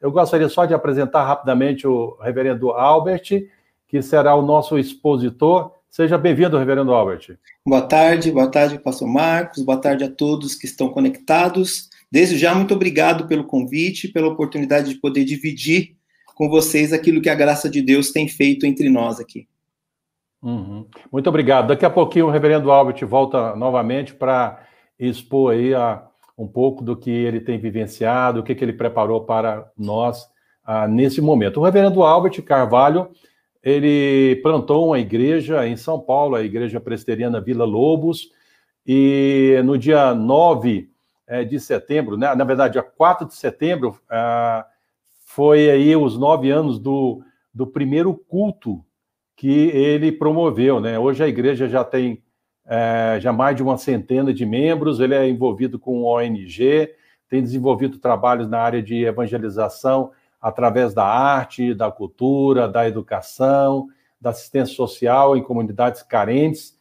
Eu gostaria só de apresentar rapidamente o reverendo Albert, que será o nosso expositor. Seja bem-vindo, reverendo Albert. Boa tarde, boa tarde, pastor Marcos, boa tarde a todos que estão conectados. Desde já, muito obrigado pelo convite, pela oportunidade de poder dividir com vocês aquilo que a graça de Deus tem feito entre nós aqui. Uhum. Muito obrigado. Daqui a pouquinho o reverendo Albert volta novamente para expor aí a, um pouco do que ele tem vivenciado, o que, que ele preparou para nós ah, nesse momento. O reverendo Albert Carvalho, ele plantou uma igreja em São Paulo, a Igreja Presbiteriana Vila Lobos, e no dia 9 é, de setembro, né, na verdade, dia 4 de setembro, ah, foi aí os nove anos do, do primeiro culto que ele promoveu, né? Hoje a igreja já tem é, já mais de uma centena de membros, ele é envolvido com ONG, tem desenvolvido trabalhos na área de evangelização através da arte, da cultura, da educação, da assistência social em comunidades carentes.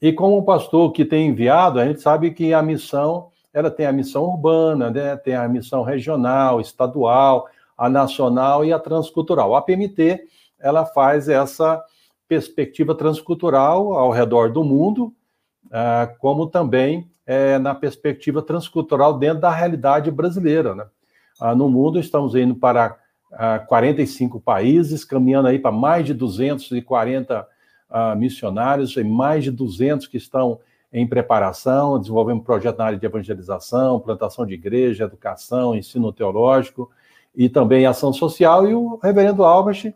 E como pastor que tem enviado, a gente sabe que a missão, ela tem a missão urbana, né? tem a missão regional, estadual, a nacional e a transcultural. A PMT, ela faz essa perspectiva transcultural ao redor do mundo, como também é, na perspectiva transcultural dentro da realidade brasileira. Né? Ah, no mundo, estamos indo para 45 ah, países, caminhando aí para mais de 240 missionários, e mais de 200 que estão em preparação, desenvolvendo um projeto na área de evangelização, plantação de igreja, educação, ensino teológico e também ação social. E o reverendo Albert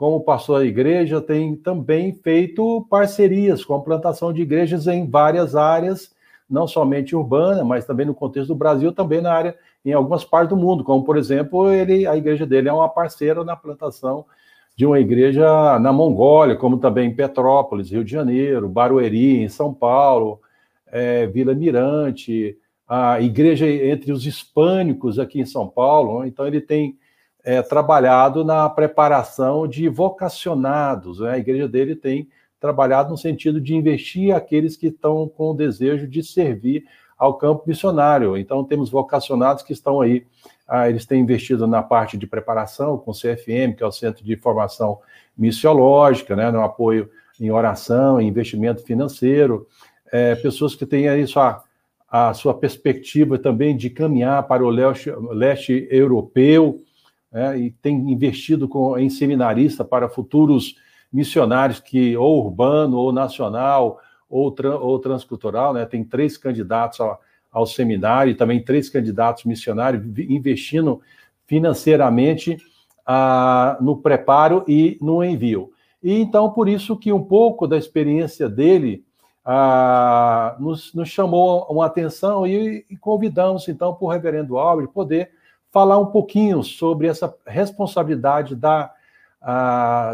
como pastor da igreja, tem também feito parcerias com a plantação de igrejas em várias áreas, não somente urbana, mas também no contexto do Brasil, também na área, em algumas partes do mundo, como, por exemplo, ele, a igreja dele é uma parceira na plantação de uma igreja na Mongólia, como também em Petrópolis, Rio de Janeiro, Barueri, em São Paulo, é, Vila Mirante, a igreja entre os hispânicos aqui em São Paulo. Então, ele tem é, trabalhado na preparação de vocacionados. Né? A igreja dele tem trabalhado no sentido de investir aqueles que estão com o desejo de servir ao campo missionário. Então, temos vocacionados que estão aí, ah, eles têm investido na parte de preparação com o CFM, que é o Centro de Formação Missiológica, né, no apoio em oração, em investimento financeiro, é, pessoas que têm aí sua, a sua perspectiva também de caminhar para o leste, leste europeu, né, e tem investido com, em seminarista para futuros missionários que ou urbano ou nacional ou, tra, ou transcultural, né, tem três candidatos ao, ao seminário e também três candidatos missionários investindo financeiramente ah, no preparo e no envio. E então, por isso que um pouco da experiência dele ah, nos, nos, chamou uma atenção e, e convidamos, então, para o reverendo Albert poder falar um pouquinho sobre essa responsabilidade da,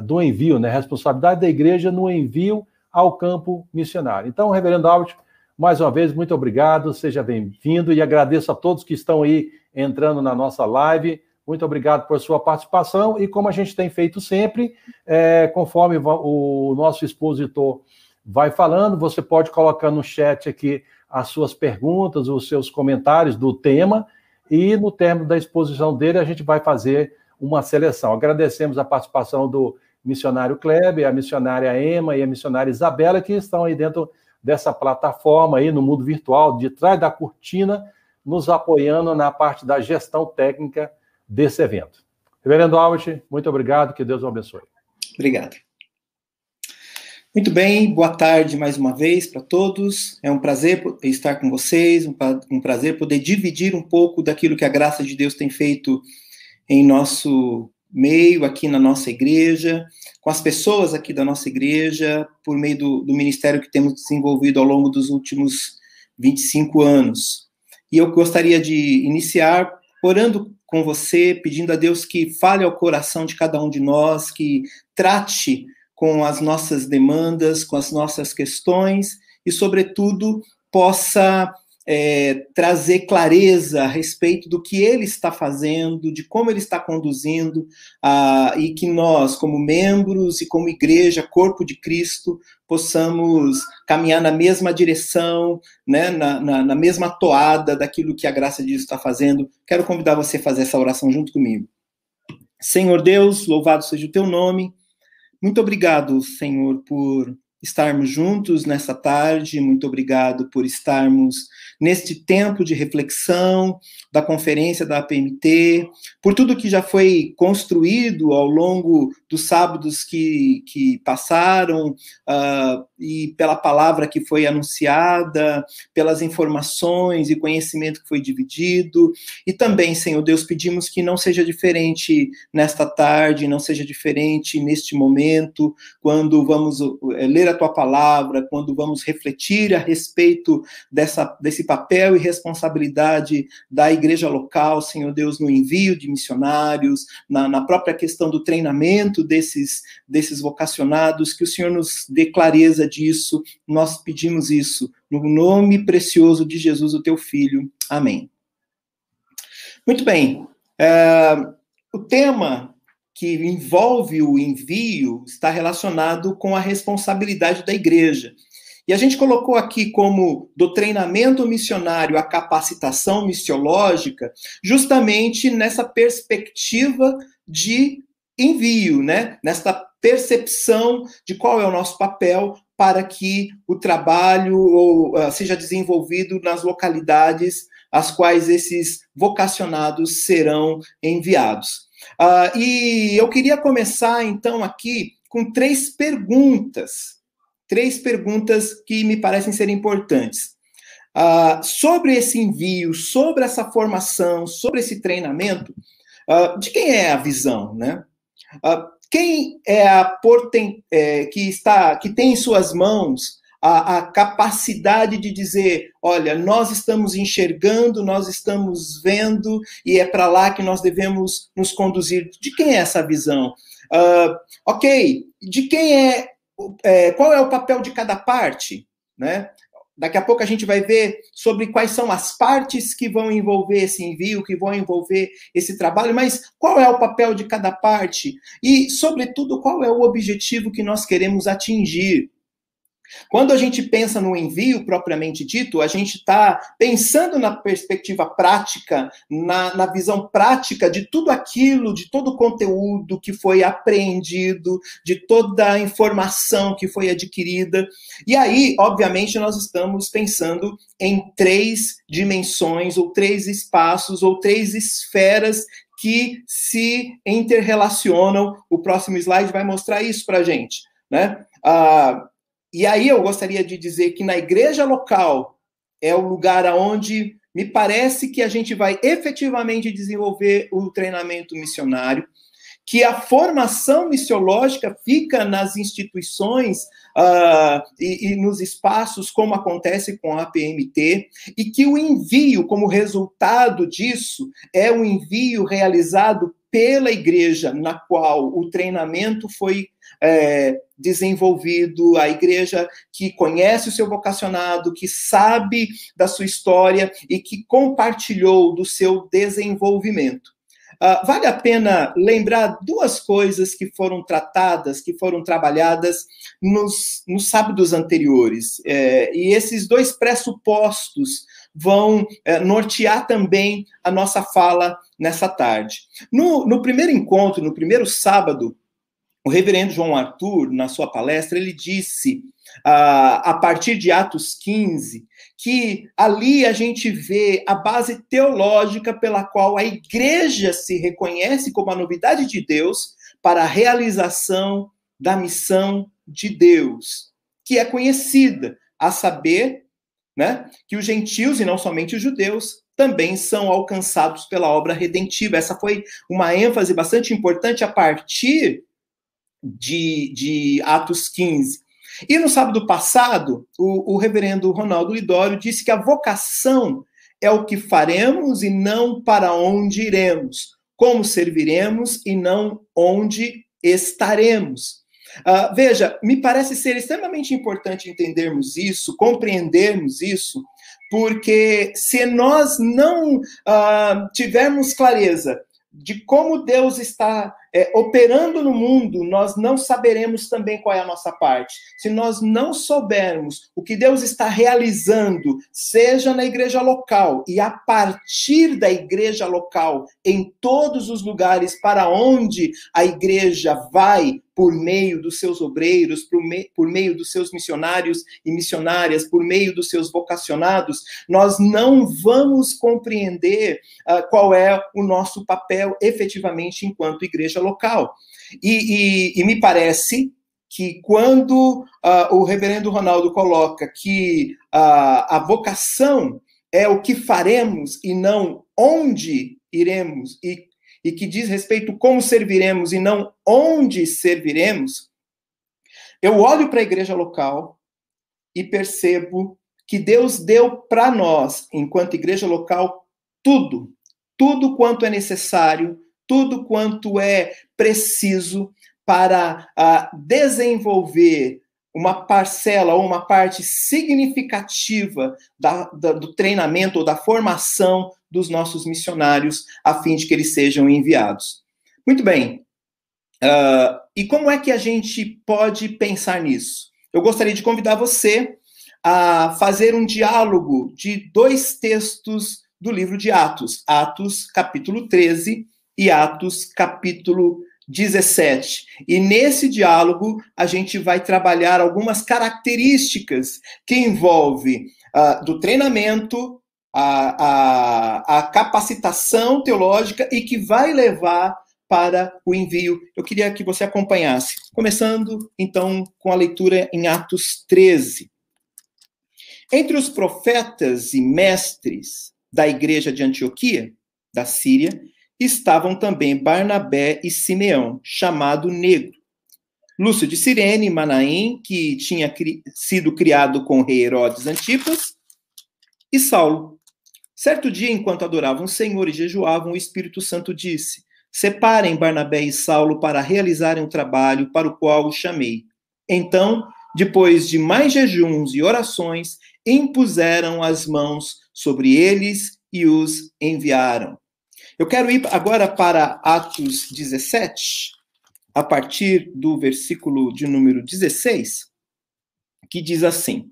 do envio, né? Responsabilidade da igreja no envio ao campo missionário. Então, reverendo Albert, mais uma vez, muito obrigado, seja bem-vindo e agradeço a todos que estão aí entrando na nossa live. Muito obrigado por sua participação e como a gente tem feito sempre, é, conforme o nosso expositor vai falando, você pode colocar no chat aqui as suas perguntas, os seus comentários do tema e no término da exposição dele, a gente vai fazer uma seleção. Agradecemos a participação do missionário Kleber, a missionária Emma e a missionária Isabela, que estão aí dentro dessa plataforma aí no mundo virtual, de trás da cortina, nos apoiando na parte da gestão técnica desse evento. Reverendo Albert, muito obrigado, que Deus o abençoe. Obrigado. Muito bem, boa tarde mais uma vez para todos. É um prazer estar com vocês, um prazer poder dividir um pouco daquilo que a graça de Deus tem feito em nosso meio, aqui na nossa igreja, com as pessoas aqui da nossa igreja, por meio do, do ministério que temos desenvolvido ao longo dos últimos 25 anos. E eu gostaria de iniciar orando com você, pedindo a Deus que fale ao coração de cada um de nós, que trate com as nossas demandas, com as nossas questões e, sobretudo, possa é, trazer clareza a respeito do que ele está fazendo, de como ele está conduzindo, a, e que nós, como membros e como igreja, corpo de Cristo, possamos caminhar na mesma direção, né, na, na, na mesma toada daquilo que a graça de Deus está fazendo. Quero convidar você a fazer essa oração junto comigo. Senhor Deus, louvado seja o teu nome. Muito obrigado, Senhor, por estarmos juntos nessa tarde. Muito obrigado por estarmos neste tempo de reflexão da conferência da APMT, por tudo que já foi construído ao longo dos sábados que, que passaram, uh, e pela palavra que foi anunciada, pelas informações e conhecimento que foi dividido. E também, Senhor Deus, pedimos que não seja diferente nesta tarde, não seja diferente neste momento, quando vamos eh, ler a tua palavra, quando vamos refletir a respeito dessa, desse papel e responsabilidade da igreja local, Senhor Deus, no envio de missionários, na, na própria questão do treinamento desses, desses vocacionados, que o Senhor nos dê clareza disso, nós pedimos isso no nome precioso de Jesus, o teu Filho. Amém. Muito bem. É, o tema que envolve o envio está relacionado com a responsabilidade da igreja. E a gente colocou aqui como do treinamento missionário à capacitação missiológica, justamente nessa perspectiva de envio, né? Nesta percepção de qual é o nosso papel para que o trabalho ou, uh, seja desenvolvido nas localidades às quais esses vocacionados serão enviados. Uh, e eu queria começar, então, aqui com três perguntas três perguntas que me parecem ser importantes. Uh, sobre esse envio, sobre essa formação, sobre esse treinamento, de quem é a visão, né? Uh, quem é a porten, é, que está, que tem em suas mãos a, a, capacidade de dizer, olha, nós estamos enxergando, nós estamos vendo e é para lá que nós devemos nos conduzir. De quem é essa visão? ok, de quem é é, qual é o papel de cada parte, né? Daqui a pouco a gente vai ver sobre quais são as partes que vão envolver esse envio, que vão envolver esse trabalho, mas qual é o papel de cada parte e, sobretudo, qual é o objetivo que nós queremos atingir. Quando a gente pensa no envio propriamente dito, a gente está pensando na perspectiva prática, na, na, visão prática de tudo aquilo, de todo o conteúdo que foi apreendido, de toda a informação que foi adquirida. E aí, obviamente, nós estamos pensando em três dimensões, ou três espaços, ou três esferas que se interrelacionam. O próximo slide vai mostrar isso para a gente. Né? Ah, e aí eu gostaria de dizer que na igreja local é o lugar aonde me parece que a gente vai efetivamente desenvolver o treinamento missionário, que a formação missiológica fica nas instituições uh, e, e, nos espaços, como acontece com a PMT, e que o envio, como resultado disso, é um envio realizado pela igreja na qual o treinamento foi é, desenvolvido, a igreja que conhece o seu vocacionado, que sabe da sua história e que compartilhou do seu desenvolvimento. Uh, vale a pena lembrar duas coisas que foram tratadas, que foram trabalhadas nos, nos sábados anteriores. É, e esses dois pressupostos vão é, nortear também a nossa fala nessa tarde. No, no primeiro encontro, no primeiro sábado, o reverendo João Arthur, na sua palestra, ele disse, uh, a partir de Atos 15, que ali a gente vê a base teológica pela qual a igreja se reconhece como a novidade de Deus para a realização da missão de Deus, que é conhecida, a saber, né, que os gentios e não somente os judeus também são alcançados pela obra redentiva. Essa foi uma ênfase bastante importante a partir de, de Atos 15. E no sábado passado, o, o reverendo Ronaldo Lidório disse que a vocação é o que faremos e não para onde iremos, como serviremos e não onde estaremos. Uh, veja, me parece ser extremamente importante entendermos isso, compreendermos isso, porque se nós não uh, tivermos clareza de como Deus está é, operando no mundo, nós não saberemos também qual é a nossa parte. Se nós não soubermos o que Deus está realizando, seja na igreja local e a partir da igreja local, em todos os lugares para onde a igreja vai, por meio dos seus obreiros, por, me, por meio dos seus missionários e missionárias, por meio dos seus vocacionados, nós não vamos compreender uh, qual é o nosso papel efetivamente enquanto igreja local. E, e, e me parece que quando uh, o reverendo Ronaldo coloca que uh, a vocação é o que faremos e não onde iremos e e que diz respeito como serviremos e não onde serviremos, eu olho para a igreja local e percebo que Deus deu para nós, enquanto igreja local, tudo, tudo quanto é necessário, tudo quanto é preciso para uh, desenvolver uma parcela ou uma parte significativa da, da, do treinamento ou da formação dos nossos missionários, a fim de que eles sejam enviados. Muito bem. Uh, e como é que a gente pode pensar nisso? Eu gostaria de convidar você a fazer um diálogo de dois textos do livro de Atos, Atos capítulo 13 e Atos capítulo 17. E nesse diálogo a gente vai trabalhar algumas características que envolve uh, do treinamento, a, a, a capacitação teológica e que vai levar para o envio. Eu queria que você acompanhasse. Começando, então, com a leitura em Atos 13. Entre os profetas e mestres da igreja de Antioquia, da Síria, estavam também Barnabé e Simeão, chamado Negro. Lúcio de Cirene, Manaim, que tinha cri sido criado com o rei Herodes Antipas, e Saulo. Certo dia, enquanto adoravam o Senhor e jejuavam, o Espírito Santo disse: Separem Barnabé e Saulo para realizarem o trabalho para o qual os chamei. Então, depois de mais jejuns e orações, impuseram as mãos sobre eles e os enviaram. Eu quero ir agora para Atos 17, a partir do versículo de número 16, que diz assim: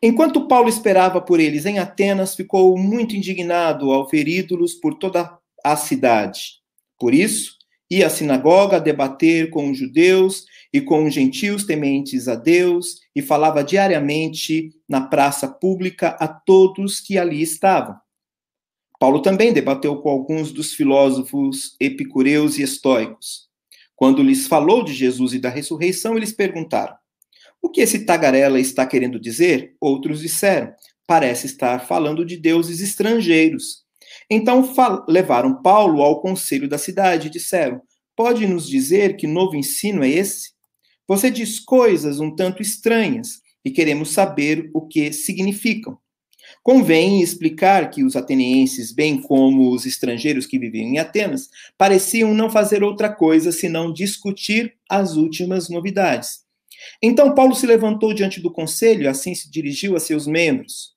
Enquanto Paulo esperava por eles em Atenas, ficou muito indignado ao ver ídolos por toda a cidade. Por isso, ia à sinagoga debater com os judeus e com os gentios tementes a Deus e falava diariamente na praça pública a todos que ali estavam. Paulo também debateu com alguns dos filósofos epicureus e estoicos. Quando lhes falou de Jesus e da ressurreição, eles perguntaram: O que esse tagarela está querendo dizer? Outros disseram: Parece estar falando de deuses estrangeiros. Então levaram Paulo ao conselho da cidade e disseram: Pode nos dizer que novo ensino é esse? Você diz coisas um tanto estranhas e queremos saber o que significam. Convém explicar que os atenienses, bem como os estrangeiros que viviam em Atenas, pareciam não fazer outra coisa senão discutir as últimas novidades. Então Paulo se levantou diante do conselho e assim se dirigiu a seus membros.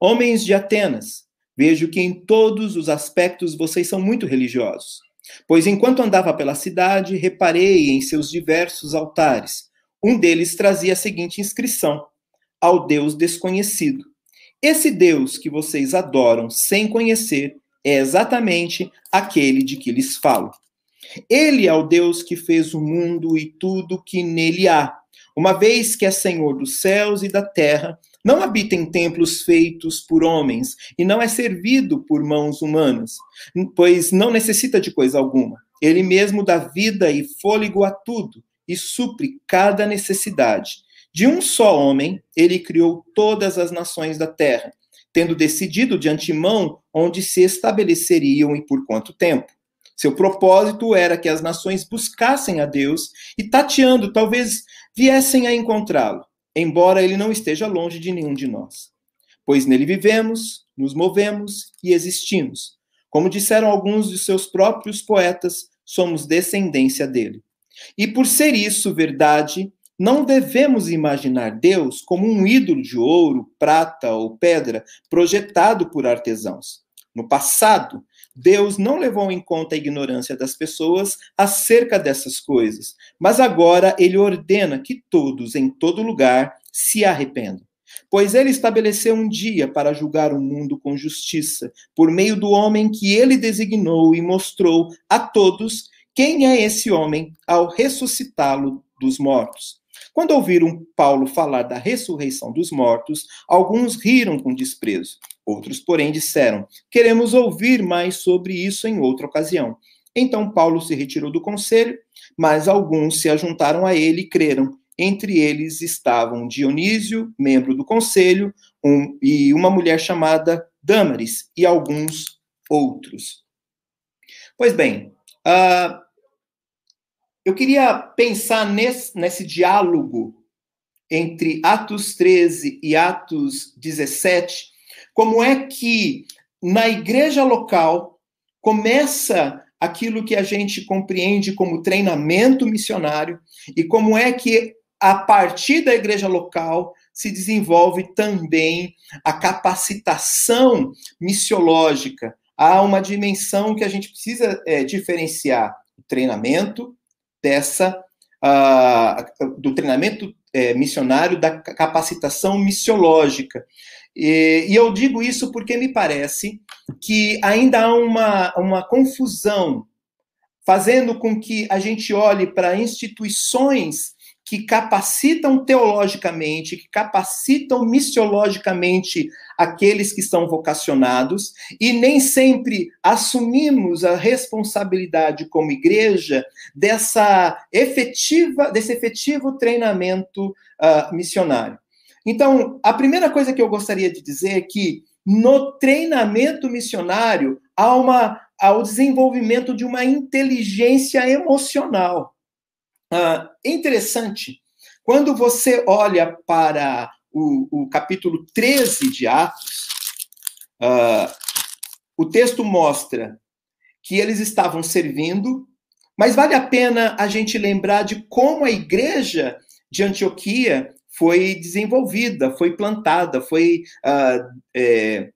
Homens de Atenas, vejo que em todos os aspectos vocês são muito religiosos. Pois enquanto andava pela cidade, reparei em seus diversos altares. Um deles trazia a seguinte inscrição: Ao Deus desconhecido. Esse Deus que vocês adoram sem conhecer é exatamente aquele de que lhes falo. Ele é o Deus que fez o mundo e tudo que nele há. Uma vez que é Senhor dos céus e da terra, não habita em templos feitos por homens e não é servido por mãos humanas, pois não necessita de coisa alguma. Ele mesmo dá vida e fôlego a tudo e supre cada necessidade. De um só homem, ele criou todas as nações da terra, tendo decidido de antemão onde se estabeleceriam e por quanto tempo. Seu propósito era que as nações buscassem a Deus e, tateando, talvez viessem a encontrá-lo, embora ele não esteja longe de nenhum de nós. Pois nele vivemos, nos movemos e existimos. Como disseram alguns de seus próprios poetas, somos descendência dele. E por ser isso verdade, não devemos imaginar Deus como um ídolo de ouro, prata ou pedra projetado por artesãos. No passado, Deus não levou em conta a ignorância das pessoas acerca dessas coisas, mas agora ele ordena que todos, em todo lugar, se arrependam. Pois ele estabeleceu um dia para julgar o mundo com justiça, por meio do homem que ele designou e mostrou a todos quem é esse homem ao ressuscitá-lo dos mortos. Quando ouviram Paulo falar da ressurreição dos mortos, alguns riram com desprezo. Outros, porém, disseram: Queremos ouvir mais sobre isso em outra ocasião. Então Paulo se retirou do conselho, mas alguns se ajuntaram a ele e creram. Entre eles estavam Dionísio, membro do conselho, um, e uma mulher chamada Dâmaris, e alguns outros. Pois bem, uh, eu queria pensar nesse, nesse diálogo entre Atos 13 e Atos 17, como é que na igreja local começa aquilo que a gente compreende como treinamento missionário e como é que a partir da igreja local se desenvolve também a capacitação missiológica. Há uma dimensão que a gente precisa é, diferenciar: o treinamento dessa uh, do treinamento é, missionário, da capacitação missiológica. E, e, eu digo isso porque me parece que ainda há uma, uma confusão, fazendo com que a gente olhe para instituições que capacitam teologicamente, que capacitam missiologicamente aqueles que são vocacionados, e nem sempre assumimos a responsabilidade como igreja dessa efetiva, desse efetivo treinamento uh, missionário. Então, a primeira coisa que eu gostaria de dizer é que no treinamento missionário há, uma, há o desenvolvimento de uma inteligência emocional. Uh, interessante, quando você olha para o, o capítulo 13 de Atos, uh, o texto mostra que eles estavam servindo, mas vale a pena a gente lembrar de como a igreja de Antioquia foi desenvolvida, foi plantada, foi uh, é,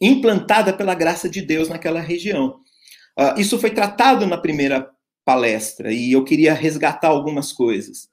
implantada pela graça de Deus naquela região. Uh, isso foi tratado na primeira palestra e eu queria resgatar algumas coisas.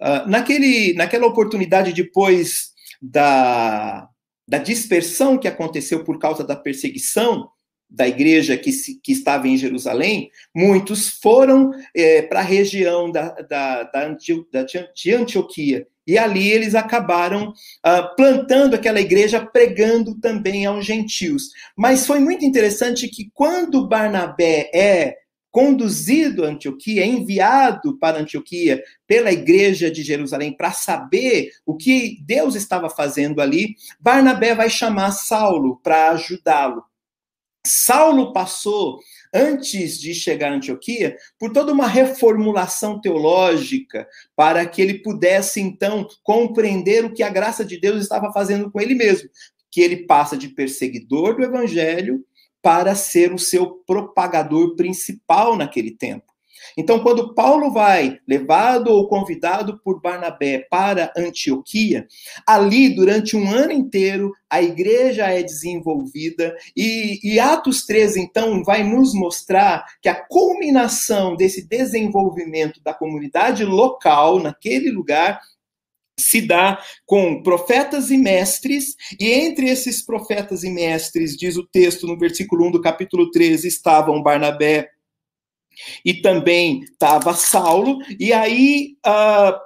Uh, naquele, naquela oportunidade, depois da, da dispersão que aconteceu por causa da perseguição da igreja que, se, que estava em Jerusalém, muitos foram é, para a região da, da, da, da, de Antioquia. E ali eles acabaram uh, plantando aquela igreja, pregando também aos gentios. Mas foi muito interessante que quando Barnabé é conduzido a Antioquia, é enviado para Antioquia pela igreja de Jerusalém para saber o que Deus estava fazendo ali, Barnabé vai chamar Saulo para ajudá-lo. Saulo passou, antes de chegar a Antioquia, por toda uma reformulação teológica, para que ele pudesse, então, compreender o que a graça de Deus estava fazendo com ele mesmo. Que ele passa de perseguidor do evangelho para ser o seu propagador principal naquele tempo. Então, quando Paulo vai, levado ou convidado por Barnabé para Antioquia, ali, durante um ano inteiro, a igreja é desenvolvida, e, e Atos 13, então, vai nos mostrar que a culminação desse desenvolvimento da comunidade local, naquele lugar, se dá com profetas e mestres, e entre esses profetas e mestres, diz o texto no versículo 1 do capítulo 13, estavam Barnabé e também estava Saulo, e aí uh,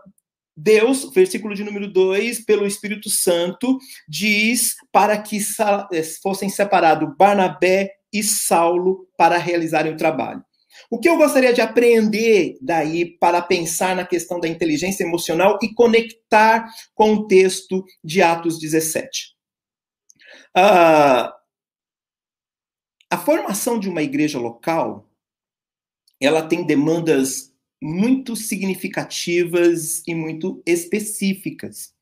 Deus, versículo de número 2, pelo Espírito Santo, diz para que eh, fossem separados Barnabé e Saulo para realizarem o trabalho. O que eu gostaria de aprender daí para pensar na questão da inteligência emocional e conectar com o texto de Atos 17? Uh, ah, a formação de uma igreja local, ela tem demandas muito significativas e muito específicas.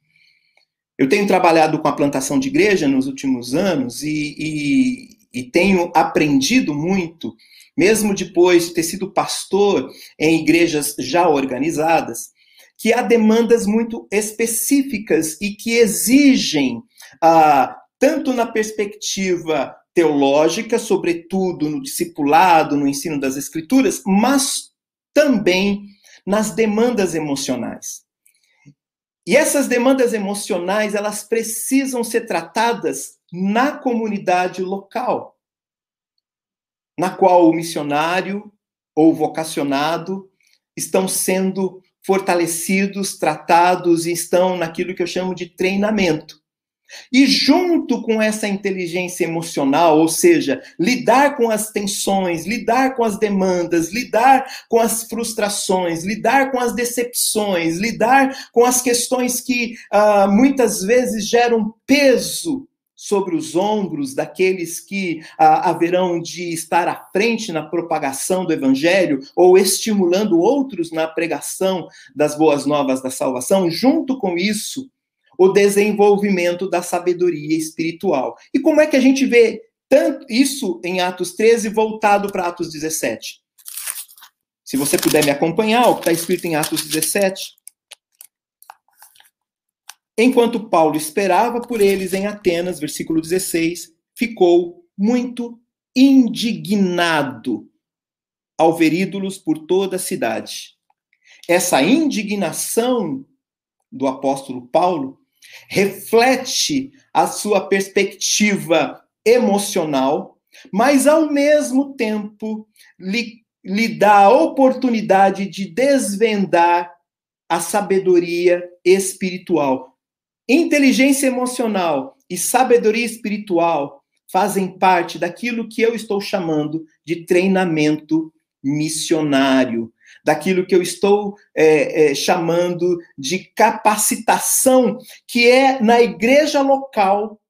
Eu tenho trabalhado com a plantação de igreja nos últimos anos e, e, e tenho aprendido muito mesmo depois de ter sido pastor em igrejas já organizadas, que há demandas muito específicas e que exigem, ah, tanto na perspectiva teológica, sobretudo no discipulado, no ensino das escrituras, mas também nas demandas emocionais. E essas demandas emocionais, elas precisam ser tratadas na comunidade local, na qual o missionário ou vocacionado estão sendo fortalecidos, tratados e estão naquilo que eu chamo de treinamento. E junto com essa inteligência emocional, ou seja, lidar com as tensões, lidar com as demandas, lidar com as frustrações, lidar com as decepções, lidar com as questões que uh, muitas vezes geram peso sobre os ombros daqueles que ah, haverão de estar à frente na propagação do evangelho ou estimulando outros na pregação das boas novas da salvação, junto com isso, o desenvolvimento da sabedoria espiritual. E como é que a gente vê tanto isso em Atos 13 voltado para Atos 17? Se você puder me acompanhar, o que está escrito em Atos 17. Enquanto Paulo esperava por eles em Atenas, versículo 16, ficou muito indignado ao ver ídolos por toda a cidade. Essa indignação do apóstolo Paulo reflete a sua perspectiva emocional, mas ao mesmo tempo lhe, lhe dá a oportunidade de desvendar a sabedoria espiritual. Inteligência emocional e sabedoria espiritual fazem parte daquilo que eu estou chamando de treinamento missionário, daquilo que eu estou é, é, chamando de capacitação, que é na igreja local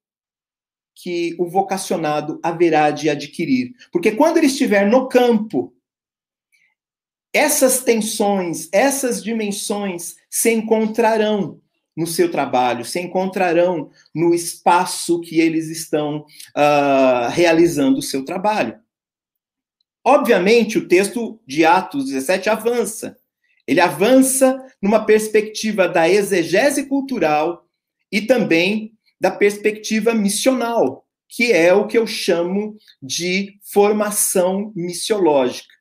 que o vocacionado haverá de adquirir. Porque quando ele estiver no campo, essas tensões, essas dimensões se encontrarão no seu trabalho, se encontrarão no espaço que eles estão uh, realizando o seu trabalho. Obviamente, o texto de Atos 17 avança. Ele avança numa perspectiva da exegese cultural e também da perspectiva missional, que é o que eu chamo de formação missiológica.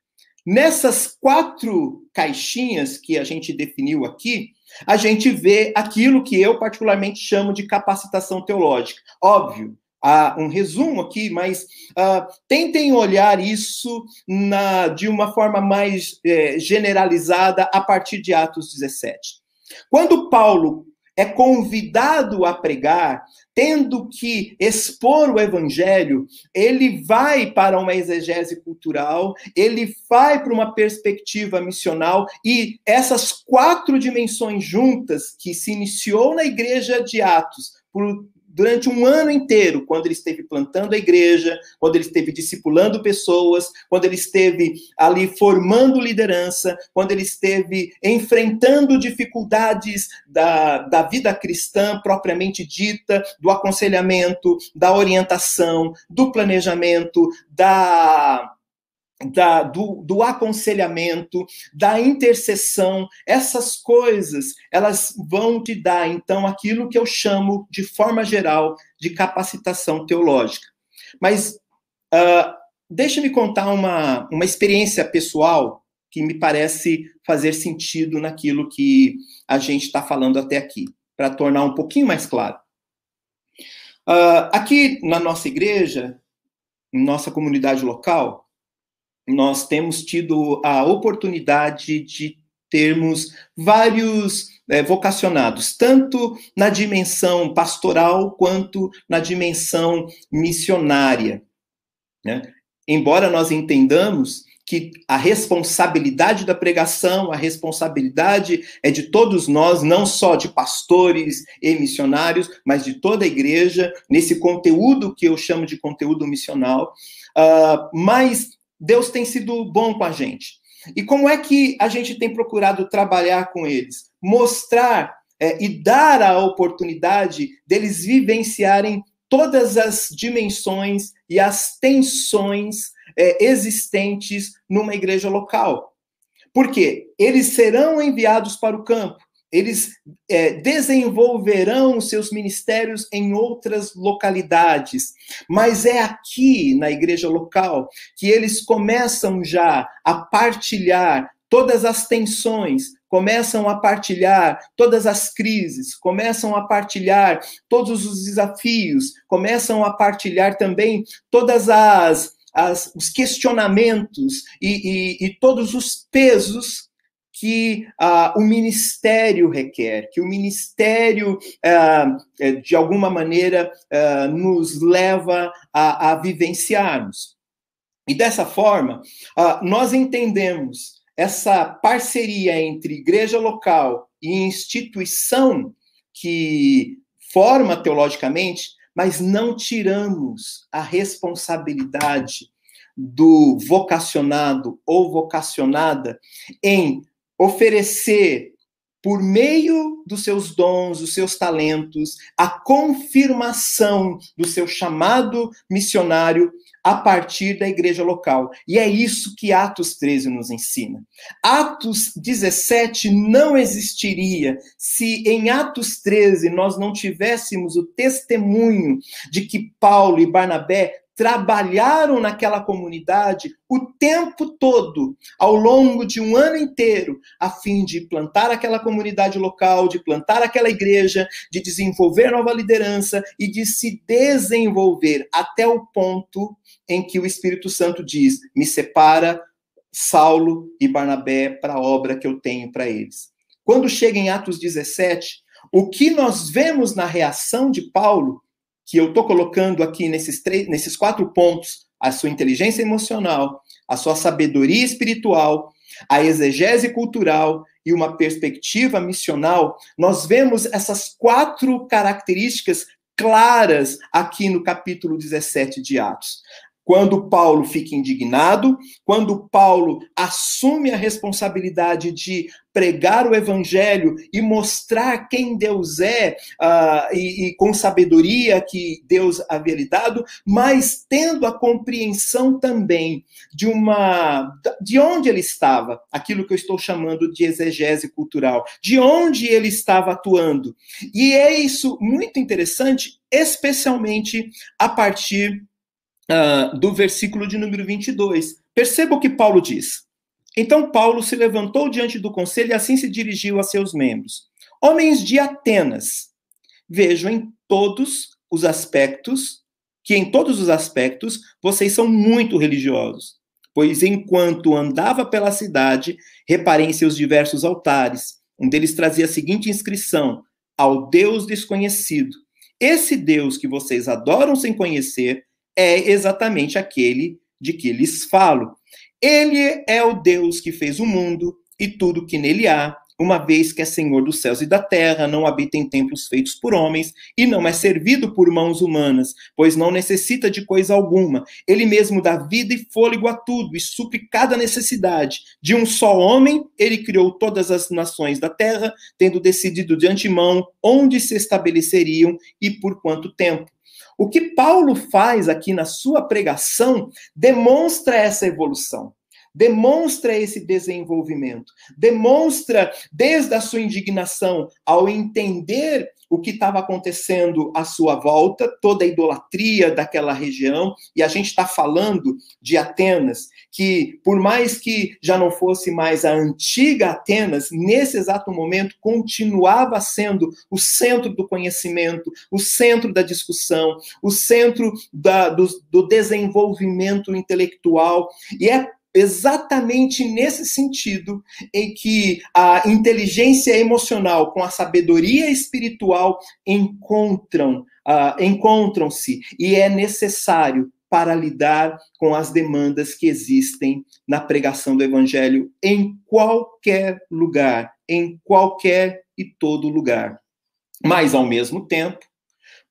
Nessas quatro caixinhas que a gente definiu aqui, a gente vê aquilo que eu particularmente chamo de capacitação teológica. Óbvio, há um resumo aqui, mas uh, tentem olhar isso na, de uma forma mais é, generalizada a partir de Atos 17. Quando Paulo é convidado a pregar, tendo que expor o evangelho, ele vai para uma exegese cultural, ele vai para uma perspectiva missional e essas quatro dimensões juntas que se iniciou na igreja de Atos por durante um ano inteiro, quando ele esteve plantando a igreja, quando ele esteve discipulando pessoas, quando ele esteve ali formando liderança, quando ele esteve enfrentando dificuldades da, da vida cristã propriamente dita, do aconselhamento, da orientação, do planejamento, da da, do, do, aconselhamento, da intercessão, essas coisas, elas vão te dar, então, aquilo que eu chamo, de forma geral, de capacitação teológica. Mas uh, deixa-me contar uma, uma experiência pessoal que me parece fazer sentido naquilo que a gente está falando até aqui, para tornar um pouquinho mais claro. Uh, aqui na nossa igreja, em nossa comunidade local, nós temos tido a oportunidade de termos vários é, vocacionados, tanto na dimensão pastoral quanto na dimensão missionária. Né? Embora nós entendamos que a responsabilidade da pregação, a responsabilidade é de todos nós, não só de pastores e missionários, mas de toda a igreja, nesse conteúdo que eu chamo de conteúdo missional. Uh, mas Deus tem sido bom com a gente. E como é que a gente tem procurado trabalhar com eles? Mostrar é, e dar a oportunidade deles vivenciarem todas as dimensões e as tensões é, existentes numa igreja local. Por quê? Eles serão enviados para o campo, eles é, desenvolverão seus ministérios em outras localidades, mas é aqui na igreja local que eles começam já a partilhar todas as tensões, começam a partilhar todas as crises, começam a partilhar todos os desafios, começam a partilhar também todas as, as os questionamentos e, e, e todos os pesos que uh, o ministério requer, que o ministério, uh, de alguma maneira, uh, nos leva a, a, vivenciarmos. E dessa forma, nós entendemos essa parceria entre igreja local e instituição que forma teologicamente, mas não tiramos a responsabilidade do vocacionado ou vocacionada em oferecer, por meio dos seus dons, dos seus talentos, a confirmação do seu chamado missionário a partir da igreja local. E é isso que Atos 13 nos ensina. Atos 17 não existiria se em Atos 13 nós não tivéssemos o testemunho de que Paulo e Barnabé trabalharam naquela comunidade o tempo todo, ao longo de um ano inteiro, a fim de plantar aquela comunidade local, de plantar aquela igreja, de desenvolver nova liderança e de se desenvolver até o ponto em que o Espírito Santo diz: me separa Saulo e Barnabé para a obra que eu tenho para eles. Quando chega em Atos 17, o que nós vemos na reação de Paulo que eu estou colocando aqui nesses, três, nesses quatro pontos, a sua inteligência emocional, a sua sabedoria espiritual, a exegese cultural e uma perspectiva missional, nós vemos essas quatro características claras aqui no capítulo 17 de Atos. Quando Paulo fica indignado, quando Paulo assume a responsabilidade de pregar o evangelho e mostrar quem Deus é, uh, e, e, com sabedoria que Deus havia lhe dado, mas tendo a compreensão também de uma de onde ele estava, aquilo que eu estou chamando de exegese cultural, de onde ele estava atuando. E é isso muito interessante, especialmente a partir uh, do versículo de número 22. Perceba o que Paulo diz. Então Paulo se levantou diante do conselho e assim se dirigiu a seus membros. Homens de Atenas, vejo em todos os aspectos, que em todos os aspectos vocês são muito religiosos. Pois enquanto andava pela cidade, reparei em seus diversos altares. Um deles trazia a seguinte inscrição: Ao Deus desconhecido. Esse Deus que vocês adoram sem conhecer é exatamente aquele de que lhes falo. Ele é o Deus que fez o mundo e tudo que nele há, uma vez que é Senhor dos céus e da terra, não habita em templos feitos por homens e não é servido por mãos humanas, pois não necessita de coisa alguma. Ele mesmo dá vida e fôlego a tudo e supre cada necessidade. De um só homem, ele criou todas as nações da terra, tendo decidido de antemão onde se estabeleceriam e por quanto tempo. O que Paulo faz aqui na sua pregação demonstra essa evolução, demonstra esse desenvolvimento, demonstra desde a sua indignação ao entender o que estava acontecendo à sua volta, toda a idolatria daquela região, e a gente está falando de Atenas, que por mais que já não fosse mais a antiga Atenas, nesse exato momento continuava sendo o centro do conhecimento, o centro da discussão, o centro da, do, do desenvolvimento intelectual, e é exatamente nesse sentido em que a inteligência emocional com a sabedoria espiritual encontram uh, encontram-se e é necessário para lidar com as demandas que existem na pregação do evangelho em qualquer lugar, em qualquer e todo lugar. Mas ao mesmo tempo,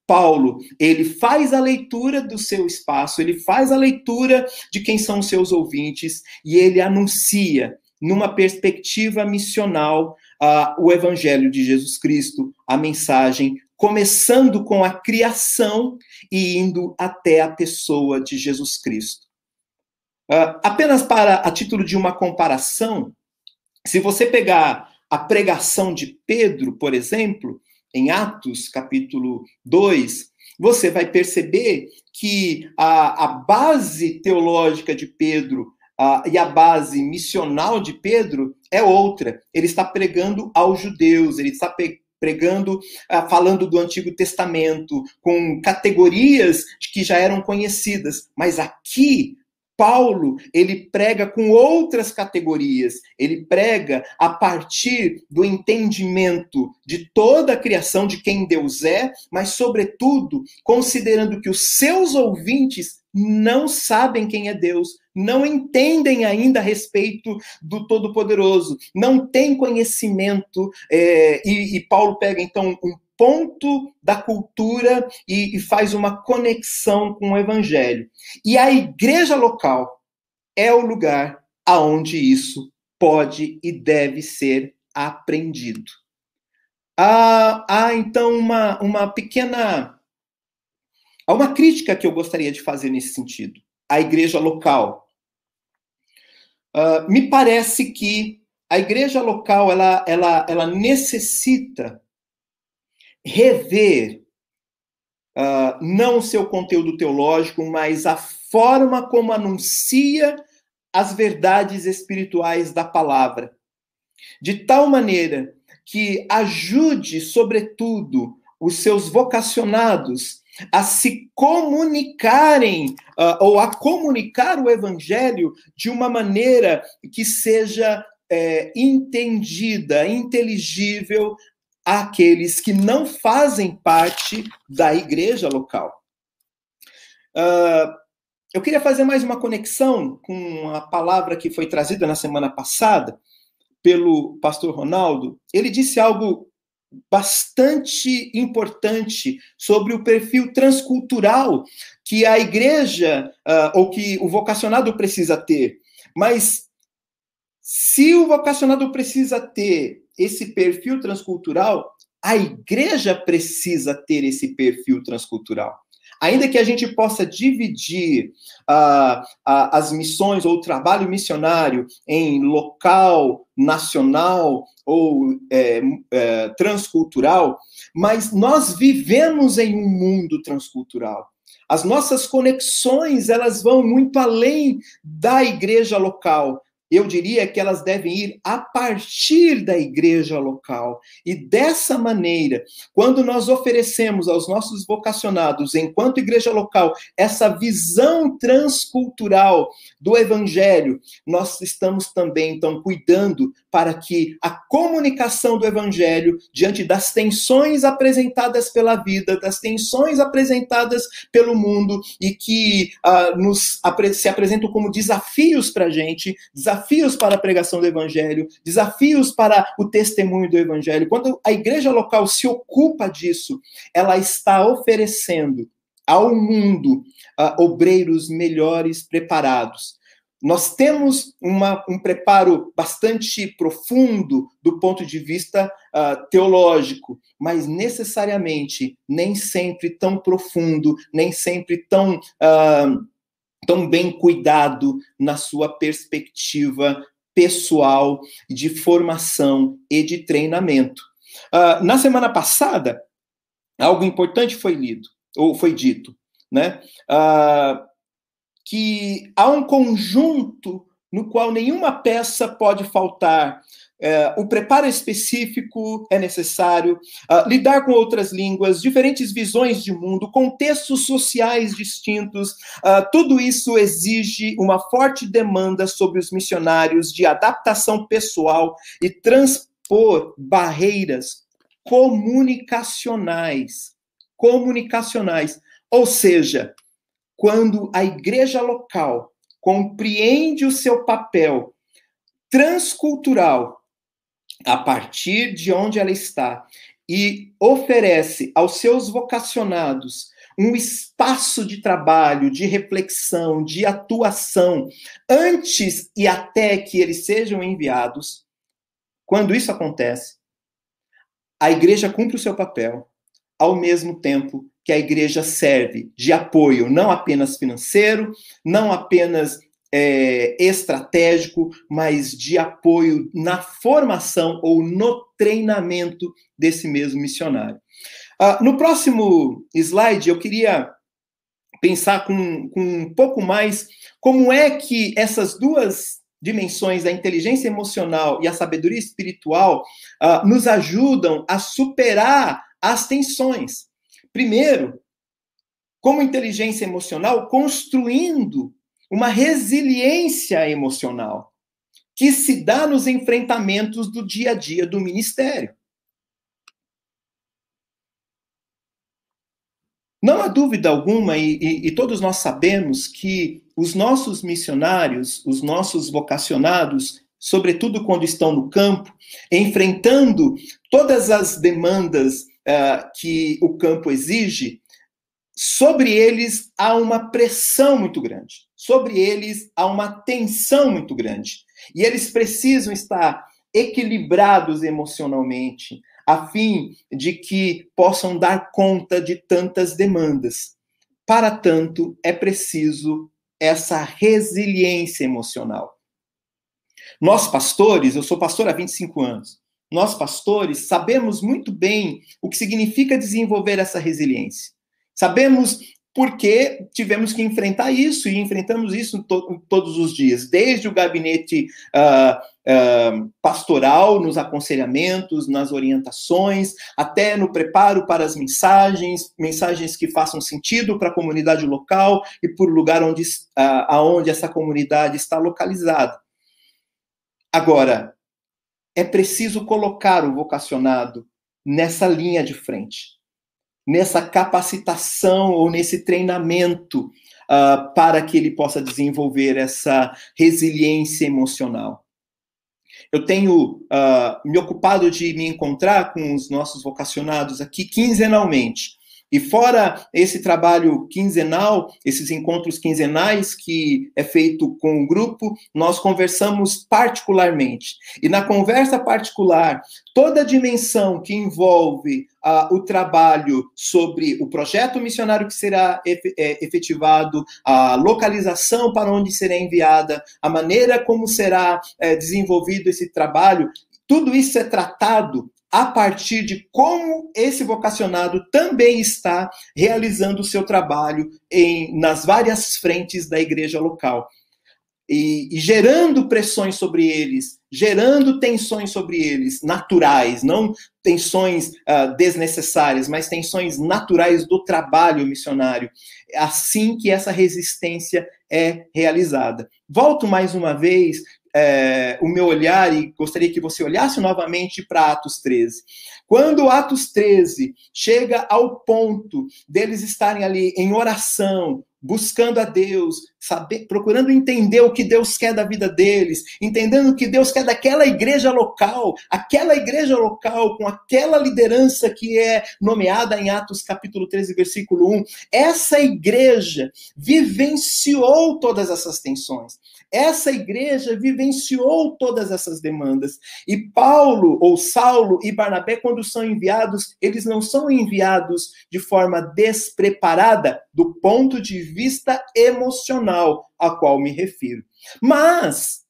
Paulo, ele faz a leitura do seu espaço, ele faz a leitura de quem são os seus ouvintes e ele anuncia, numa perspectiva missional, uh, o evangelho de Jesus Cristo, a mensagem, começando com a criação e indo até a pessoa de Jesus Cristo. Uh, apenas para a título de uma comparação, se você pegar a pregação de Pedro, por exemplo, em Atos, capítulo 2, você vai perceber que a, a base teológica de Pedro e a base missional de Pedro é outra. Ele está pregando aos judeus, ele está pregando, falando do Antigo Testamento, com categorias que já eram conhecidas. Mas aqui Paulo, ele prega com outras categorias. Ele prega a partir do entendimento de toda a criação de quem Deus é, mas sobretudo considerando que os seus ouvintes não sabem quem é Deus, não entendem ainda a respeito do Todo-Poderoso, não têm conhecimento. É, e, e Paulo pega então um ponto da cultura e, e faz uma conexão com o evangelho. E a igreja local é o lugar aonde isso pode e deve ser aprendido. Há, há então uma, uma pequena. Há uma crítica que eu gostaria de fazer nesse sentido. A igreja local. Uh, me parece que a igreja local ela, ela, ela necessita rever uh, não o seu conteúdo teológico, mas a forma como anuncia as verdades espirituais da palavra, de tal maneira que ajude, sobretudo, os seus vocacionados a se comunicarem uh, ou a comunicar o evangelho de uma maneira que seja é, entendida, inteligível àqueles que não fazem parte da igreja local. Uh, eu queria fazer mais uma conexão com a palavra que foi trazida na semana passada pelo pastor Ronaldo. Ele disse algo bastante importante sobre o perfil transcultural que a igreja uh, ou que o vocacionado precisa ter. Mas se o vocacionado precisa ter esse perfil transcultural, a igreja precisa ter esse perfil transcultural. Ainda que a gente possa dividir uh, uh, as missões ou o trabalho missionário em local, nacional ou é, é, transcultural, mas nós vivemos em um mundo transcultural. As nossas conexões elas vão muito além da igreja local eu diria que elas devem ir a partir da igreja local. E dessa maneira, quando nós oferecemos aos nossos vocacionados, enquanto igreja local, essa visão transcultural do evangelho, nós estamos também, então, cuidando para que a comunicação do evangelho, diante das tensões apresentadas pela vida, das tensões apresentadas pelo mundo e que uh, nos se apresentam como desafios para a gente, desafios para a pregação do evangelho, desafios para o testemunho do evangelho. Quando a igreja local se ocupa disso, ela está oferecendo ao mundo uh, obreiros melhores preparados. Nós temos uma, um preparo bastante profundo do ponto de vista uh, teológico, mas necessariamente nem sempre tão profundo, nem sempre tão. Uh, tão bem cuidado na sua perspectiva pessoal de formação e de treinamento. Uh, na semana passada, algo importante foi lido, ou foi dito, né? Uh, que há um conjunto no qual nenhuma peça pode faltar é, o preparo específico é necessário, uh, lidar com outras línguas, diferentes visões de mundo, contextos sociais distintos, uh, tudo isso exige uma forte demanda sobre os missionários de adaptação pessoal e transpor barreiras comunicacionais. Comunicacionais. Ou seja, quando a igreja local compreende o seu papel transcultural a partir de onde ela está e oferece aos seus vocacionados um espaço de trabalho, de reflexão, de atuação, antes e até que eles sejam enviados, quando isso acontece, a igreja cumpre o seu papel, ao mesmo tempo que a igreja serve de apoio, não apenas financeiro, não apenas é, estratégico, mas de apoio na formação ou no treinamento desse mesmo missionário. Uh, no próximo slide, eu queria pensar com, com um pouco mais como é que essas duas dimensões da inteligência emocional e a sabedoria espiritual uh, nos ajudam a superar as tensões. Primeiro, como inteligência emocional, construindo uma resiliência emocional que se dá nos enfrentamentos do dia a dia do ministério. Não há dúvida alguma, e, e, e, todos nós sabemos, que os nossos missionários, os nossos vocacionados, sobretudo quando estão no campo, enfrentando todas as demandas uh, que o campo exige, sobre eles há uma pressão muito grande, sobre eles há uma tensão muito grande. E eles precisam estar equilibrados emocionalmente, a fim de que possam dar conta de tantas demandas. Para tanto, é preciso essa resiliência emocional. Nós, pastores, eu sou pastor há 25 anos, nós, pastores, sabemos muito bem o que significa desenvolver essa resiliência. Sabemos porque tivemos que enfrentar isso e enfrentamos isso to todos os dias, desde o gabinete uh, uh, pastoral, nos aconselhamentos, nas orientações, até no preparo para as mensagens, mensagens que façam sentido para a comunidade local e por lugar onde, uh, aonde essa comunidade está localizada. Agora, é preciso colocar o vocacionado nessa linha de frente nessa capacitação ou nesse treinamento uh, para que ele possa desenvolver essa resiliência emocional. Eu tenho uh, me ocupado de me encontrar com os nossos vocacionados aqui quinzenalmente. E fora esse trabalho quinzenal, esses encontros quinzenais que é feito com o grupo, nós conversamos particularmente. E na conversa particular, toda a dimensão que envolve uh, o trabalho sobre o projeto missionário que será é, efetivado, a localização para onde será enviada, a maneira como será é, desenvolvido esse trabalho, tudo isso é tratado a partir de como esse vocacionado também está realizando o seu trabalho em, nas várias frentes da igreja local. E, e, gerando pressões sobre eles, gerando tensões sobre eles, naturais, não tensões uh, desnecessárias, mas tensões naturais do trabalho missionário. É assim que essa resistência é realizada. Volto mais uma vez é, o meu olhar e gostaria que você olhasse novamente para Atos 13. Quando Atos 13 chega ao ponto deles estarem ali em oração, buscando a Deus, saber, procurando entender o que Deus quer da vida deles, entendendo o que Deus quer daquela igreja local, aquela igreja local com aquela liderança que é nomeada em Atos capítulo 13, versículo 1. Essa igreja vivenciou todas essas tensões. Essa igreja vivenciou todas essas demandas. E Paulo, ou Saulo e Barnabé, quando são enviados, eles não são enviados de forma despreparada do ponto de vista emocional a qual me refiro. Mas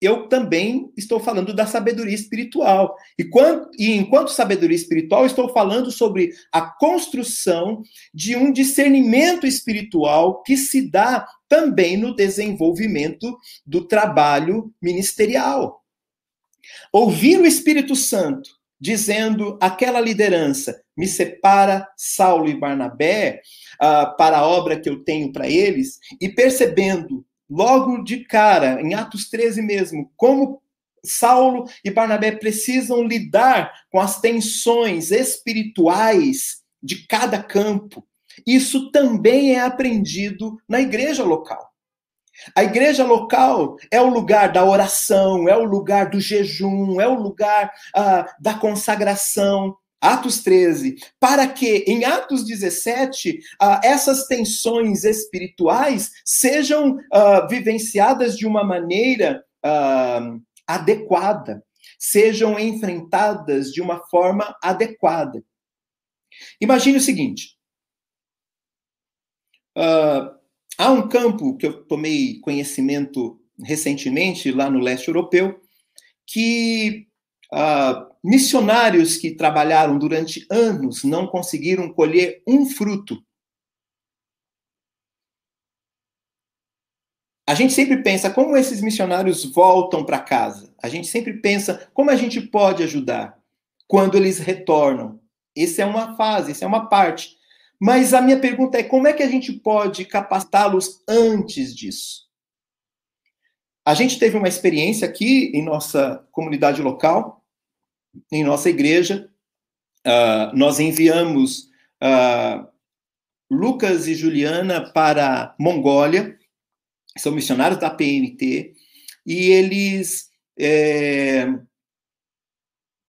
eu também estou falando da sabedoria espiritual. E, quando, e, enquanto sabedoria espiritual, estou falando sobre a construção de um discernimento espiritual que se dá também no desenvolvimento do trabalho ministerial. Ouvir o Espírito Santo dizendo aquela liderança me separa Saulo e Barnabé uh, para a obra que eu tenho para eles e percebendo logo de cara, em Atos 13 mesmo, como Saulo e Barnabé precisam lidar com as tensões espirituais de cada campo. Isso também é aprendido na igreja local. A igreja local é o lugar da oração, é o lugar do jejum, é o lugar uh, da consagração. Atos 13, para que em Atos 17 uh, ah, essas tensões espirituais sejam uh, vivenciadas de uma maneira uh, adequada, sejam enfrentadas de uma forma adequada. Imagine o seguinte: há um campo que eu tomei conhecimento recentemente lá no leste europeu, que uh, missionários que trabalharam durante anos não conseguiram colher um fruto. A gente sempre pensa como esses missionários voltam para casa. A gente sempre pensa como a gente pode ajudar quando eles retornam. Essa é uma fase, essa é uma parte. Mas a minha pergunta é como é que a gente pode capacitá-los antes disso? A gente teve uma experiência aqui em nossa comunidade local, em nossa igreja. Uh, nós enviamos uh, Lucas e Juliana para Mongólia, são missionários da PMT, e eles é,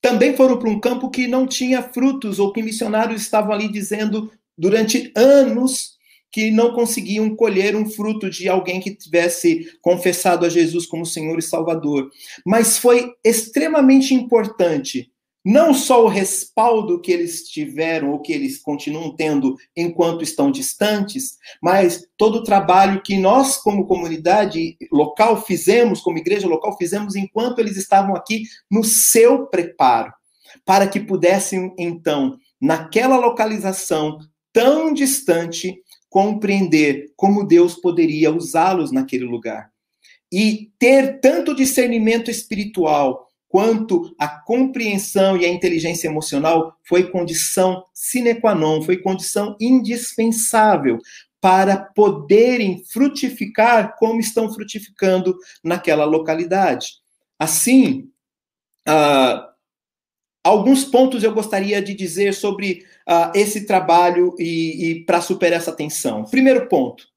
também foram para um campo que não tinha frutos, ou que missionários estavam ali dizendo durante anos que não conseguiam colher um fruto de alguém que tivesse confessado a Jesus como Senhor e Salvador. Mas foi extremamente importante não só o respaldo que eles tiveram ou que eles continuam tendo enquanto estão distantes, mas todo o trabalho que nós, como comunidade local, fizemos, como igreja local, fizemos enquanto eles estavam aqui no seu preparo, para que pudessem, então, naquela localização tão distante, compreender como Deus poderia usá-los naquele lugar. E ter tanto discernimento espiritual quanto a compreensão e a inteligência emocional foi condição sine qua non, foi condição indispensável para poderem frutificar como estão frutificando naquela localidade. Assim, uh, alguns pontos eu gostaria de dizer sobre uh, esse trabalho e, e para superar essa tensão. Primeiro ponto: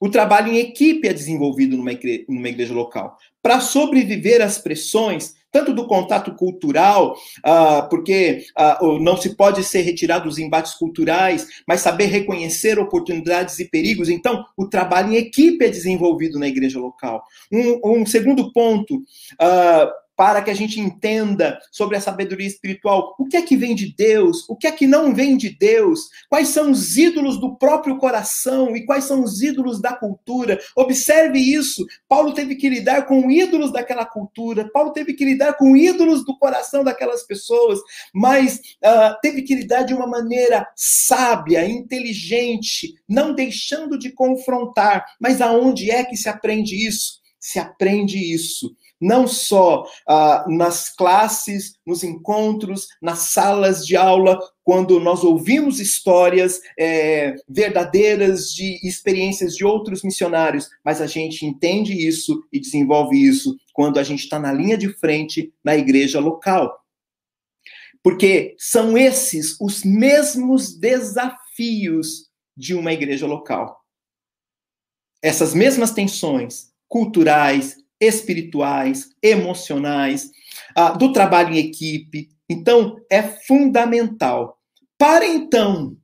o trabalho em equipe é desenvolvido numa igreja, numa igreja local. Para sobreviver às pressões, tanto do contato cultural, uh, porque uh, não se pode ser retirado dos embates culturais, mas saber reconhecer oportunidades e perigos. Então, o trabalho em equipe é desenvolvido na igreja local. Um, um segundo ponto, uh, para que a gente entenda sobre a sabedoria espiritual. O que é que vem de Deus? O que é que não vem de Deus? Quais são os ídolos do próprio coração e quais são os ídolos da cultura? Observe isso. Paulo teve que lidar com ídolos daquela cultura, Paulo teve que lidar com ídolos do coração daquelas pessoas, mas uh, teve que lidar de uma maneira sábia, inteligente, não deixando de confrontar. Mas aonde é que se aprende isso? Se aprende isso não só ah, nas classes, nos encontros, nas salas de aula, quando nós ouvimos histórias é, verdadeiras de experiências de outros missionários, mas a gente entende isso e desenvolve isso quando a gente está na linha de frente na igreja local. Porque são esses os mesmos desafios de uma igreja local. Essas mesmas tensões culturais, espirituais, emocionais, uh, do trabalho em equipe. Então, é fundamental. Para então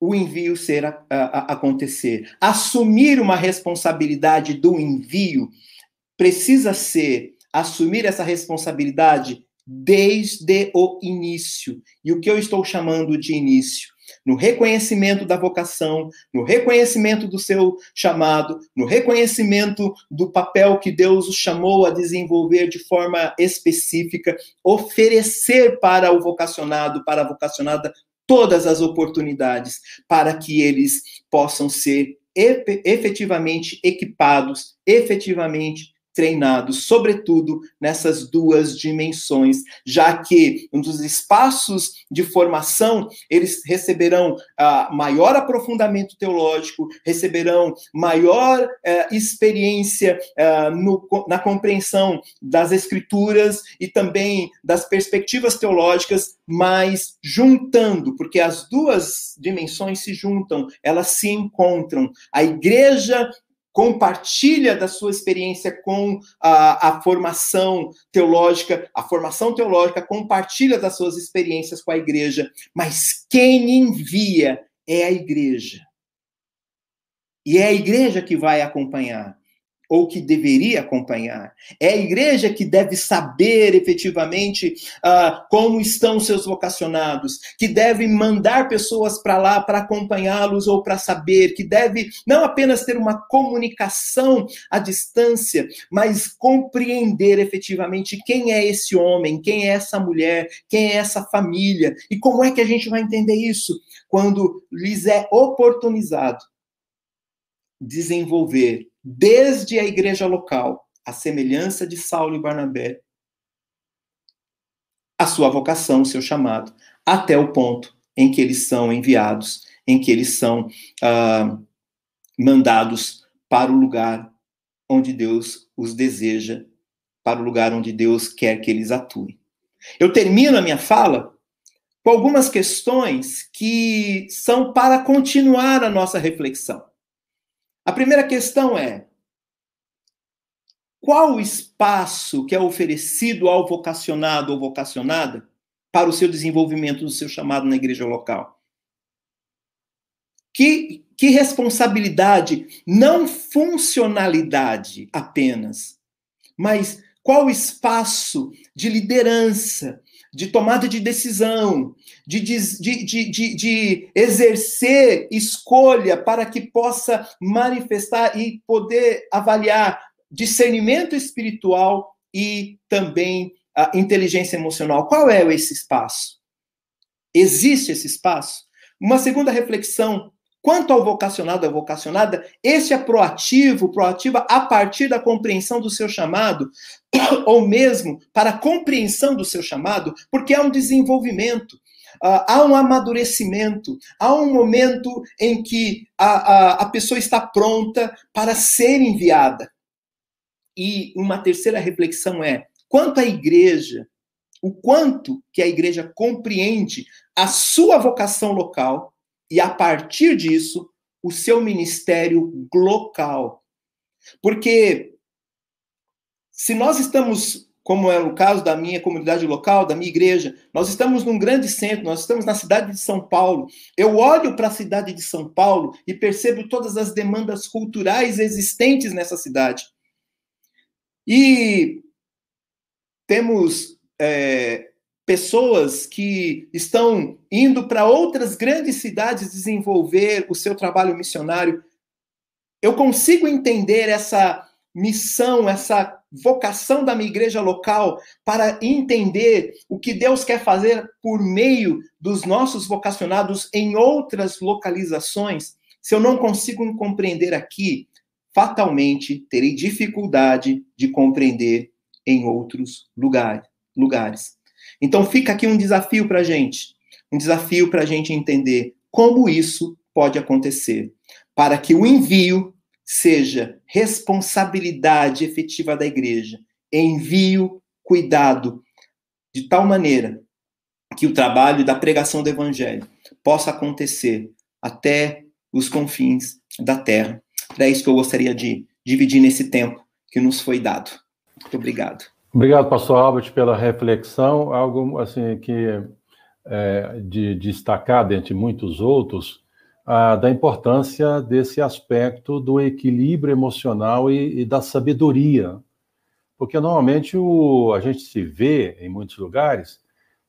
o envio ser a, a, acontecer, assumir uma responsabilidade do envio precisa ser assumir essa responsabilidade desde o início. E o que eu estou chamando de início? No reconhecimento da vocação, no reconhecimento do seu chamado, no reconhecimento do papel que Deus os chamou a desenvolver de forma específica, oferecer para o vocacionado, para a vocacionada, todas as oportunidades para que eles possam ser efetivamente equipados, efetivamente treinados, sobretudo nessas duas dimensões, já que nos espaços de formação eles receberão uh, maior aprofundamento teológico, receberão maior uh, experiência uh, no, na compreensão das escrituras e também das perspectivas teológicas, mas juntando, porque as duas dimensões se juntam, elas se encontram. A igreja compartilha da sua experiência com a, a, formação teológica, a formação teológica compartilha das suas experiências com a igreja, mas quem envia é a igreja. E é a igreja que vai acompanhar. Ou que deveria acompanhar. É a igreja que deve saber efetivamente uh, como estão seus vocacionados, que deve mandar pessoas para lá para acompanhá-los ou para saber, que deve não apenas ter uma comunicação à distância, mas compreender efetivamente quem é esse homem, quem é essa mulher, quem é essa família e como é que a gente vai entender isso quando lhes é oportunizado desenvolver desde a igreja local, a semelhança de Saulo e Barnabé, a sua vocação, o seu chamado, até o ponto em que eles são enviados, em que eles são ah, mandados para o lugar onde Deus os deseja, para o lugar onde Deus quer que eles atuem. Eu termino a minha fala com algumas questões que são para continuar a nossa reflexão. A primeira questão é: qual o espaço que é oferecido ao vocacionado ou vocacionada para o seu desenvolvimento do seu chamado na igreja local? Que, que responsabilidade, não funcionalidade apenas, mas qual o espaço de liderança, de tomada de decisão, de, de, de, de, exercer escolha para que possa manifestar e poder avaliar discernimento espiritual e também a inteligência emocional. Qual é esse espaço? Existe esse espaço? Uma segunda reflexão Quanto ao vocacionado ou vocacionada, esse é proativo, proativa a partir da compreensão do seu chamado, ou mesmo para a compreensão do seu chamado, porque há um desenvolvimento, uh, há um amadurecimento, há um momento em que a, a, a pessoa está pronta para ser enviada. E uma terceira reflexão é: quanto à igreja, o quanto que a igreja compreende a sua vocação local e, a partir disso, o seu ministério local. Porque se nós estamos, como é o caso da minha comunidade local, da minha igreja, nós estamos num grande centro, nós estamos na cidade de São Paulo. Eu olho para a cidade de São Paulo e percebo todas as demandas culturais existentes nessa cidade. E temos é, pessoas que estão indo para outras grandes cidades desenvolver o seu trabalho missionário. Eu consigo entender essa missão, essa vocação da minha igreja local para entender o que Deus quer fazer por meio dos nossos vocacionados em outras localizações. Se eu não consigo compreender aqui, fatalmente terei dificuldade de compreender em outros lugar, lugares. Então fica aqui um desafio para a gente, um desafio para a gente entender como isso pode acontecer, para que o envio seja responsabilidade efetiva da igreja, envio, cuidado, de tal maneira que o trabalho da pregação do evangelho possa acontecer até os confins da terra. É isso que eu gostaria de dividir nesse tempo que nos foi dado. Muito obrigado. Obrigado, pastor Albert, pela reflexão. Algo assim que é, de, destacar, dentre muitos outros, da importância desse aspecto do equilíbrio emocional e, e da sabedoria. Porque normalmente o, a gente se vê em muitos lugares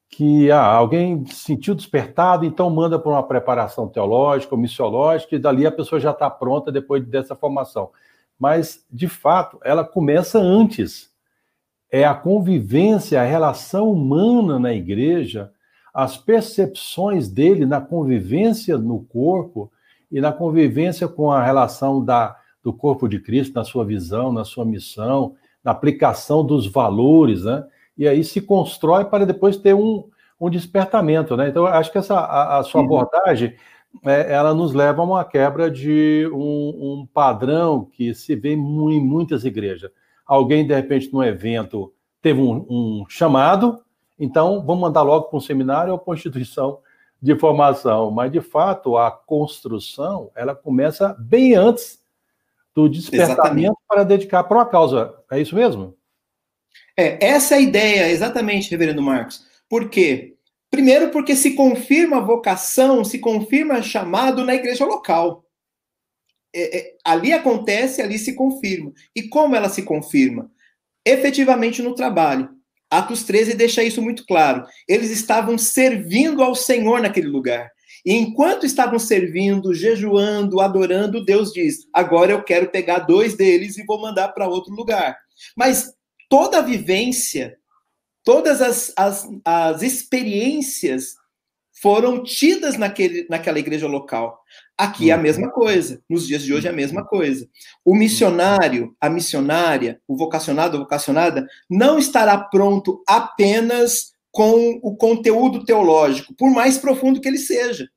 que ah, alguém se sentiu despertado, então manda para uma preparação teológica ou missiológica, e dali a pessoa já está pronta depois dessa formação. Mas, de fato, ela começa antes é a convivência, a relação humana na igreja, as percepções dele na convivência no corpo e na convivência com a relação da, do corpo de Cristo, na sua visão, na sua missão, na aplicação dos valores, né? E aí se constrói para depois ter um, um despertamento, né? Então, acho que essa a, a sua abordagem é, ela nos leva a uma quebra de um, um padrão que se vê em muitas igrejas alguém, de repente, num evento, teve um, um chamado, então vamos mandar logo para um seminário ou para uma instituição de formação. Mas, de fato, a construção, ela começa bem antes do despertamento exatamente. para dedicar para uma causa. É isso mesmo? É, essa é a ideia, exatamente, reverendo Marcos. Por quê? Primeiro, porque se confirma a vocação, se confirma chamado na igreja local. É, é, ali acontece, ali se confirma. E como ela se confirma? Efetivamente no trabalho. Atos 13 deixa isso muito claro. Eles estavam servindo ao Senhor naquele lugar. E enquanto estavam servindo, jejuando, adorando, Deus diz: agora eu quero pegar dois deles e vou mandar para outro lugar. Mas toda a vivência, todas as, as, as experiências foram tidas naquele, naquela igreja local. Aqui é a uhum. mesma coisa, nos dias de hoje é a mesma coisa. O missionário, a missionária, o vocacionado, a vocacionada, não estará pronto apenas com o conteúdo teológico, por mais profundo que ele seja.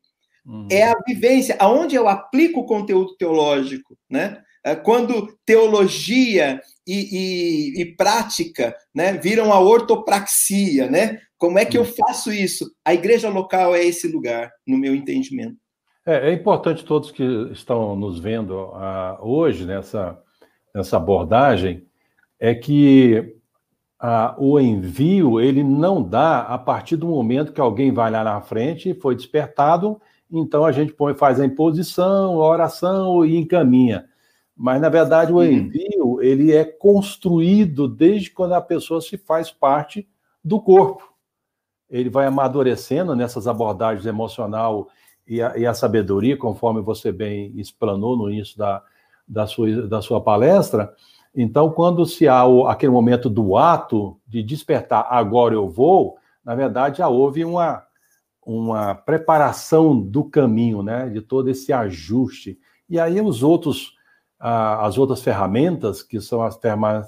Uhum. É a vivência, aonde eu aplico o conteúdo teológico, né? É quando teologia e, e, e, prática né, viram a ortopraxia, né? Como é que eu faço isso? A igreja local é esse lugar, no meu entendimento. É, é importante todos que estão nos vendo uh, hoje nessa, nessa abordagem é que uh, o envio ele não dá a partir do momento que alguém vai lá na frente e foi despertado, então a gente põe, faz a imposição, a oração e encaminha. Mas na verdade o envio ele é construído desde quando a pessoa se faz parte do corpo. Ele vai amadurecendo nessas abordagens emocional e a, e a, sabedoria, conforme você bem explanou no início da, da, sua, da sua palestra. Então, quando se há o, aquele momento do ato de despertar, agora eu vou, na verdade já houve uma, uma preparação do caminho, né, de todo esse ajuste. E aí os outros, as outras ferramentas, que são as,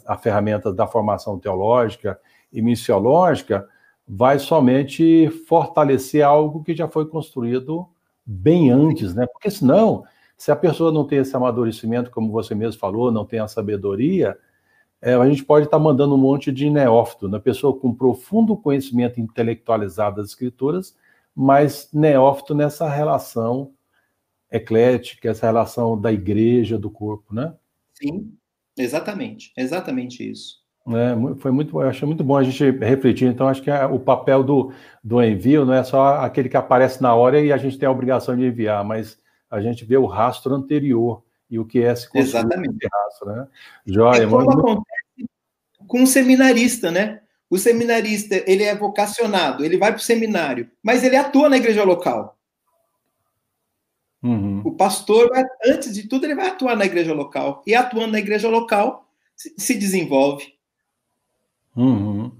as ferramentas da formação teológica e missiológica, vai somente fortalecer algo que já foi construído bem antes, né? Porque senão, se a pessoa não tem esse amadurecimento, como você mesmo falou, não tem a sabedoria, é, a gente pode estar tá mandando um monte de neófito, né? Pessoa com profundo conhecimento intelectualizado das escrituras, mas neófito nessa relação eclética, essa relação da igreja, do corpo, né? Sim, exatamente, exatamente isso. É, foi muito, eu achei muito bom a gente refletir. Então, acho que o papel do, do envio não é só aquele que aparece na hora e a gente tem a obrigação de enviar, mas a gente vê o rastro anterior e o que é se Exatamente. esse rastro, né? Joia, é como muito... acontece com um seminarista, né? O seminarista, ele é vocacionado, ele vai para o seminário, mas ele atua na igreja local. O pastor, antes de tudo, ele vai atuar na igreja local. E atuando na igreja local, se desenvolve. Uhum.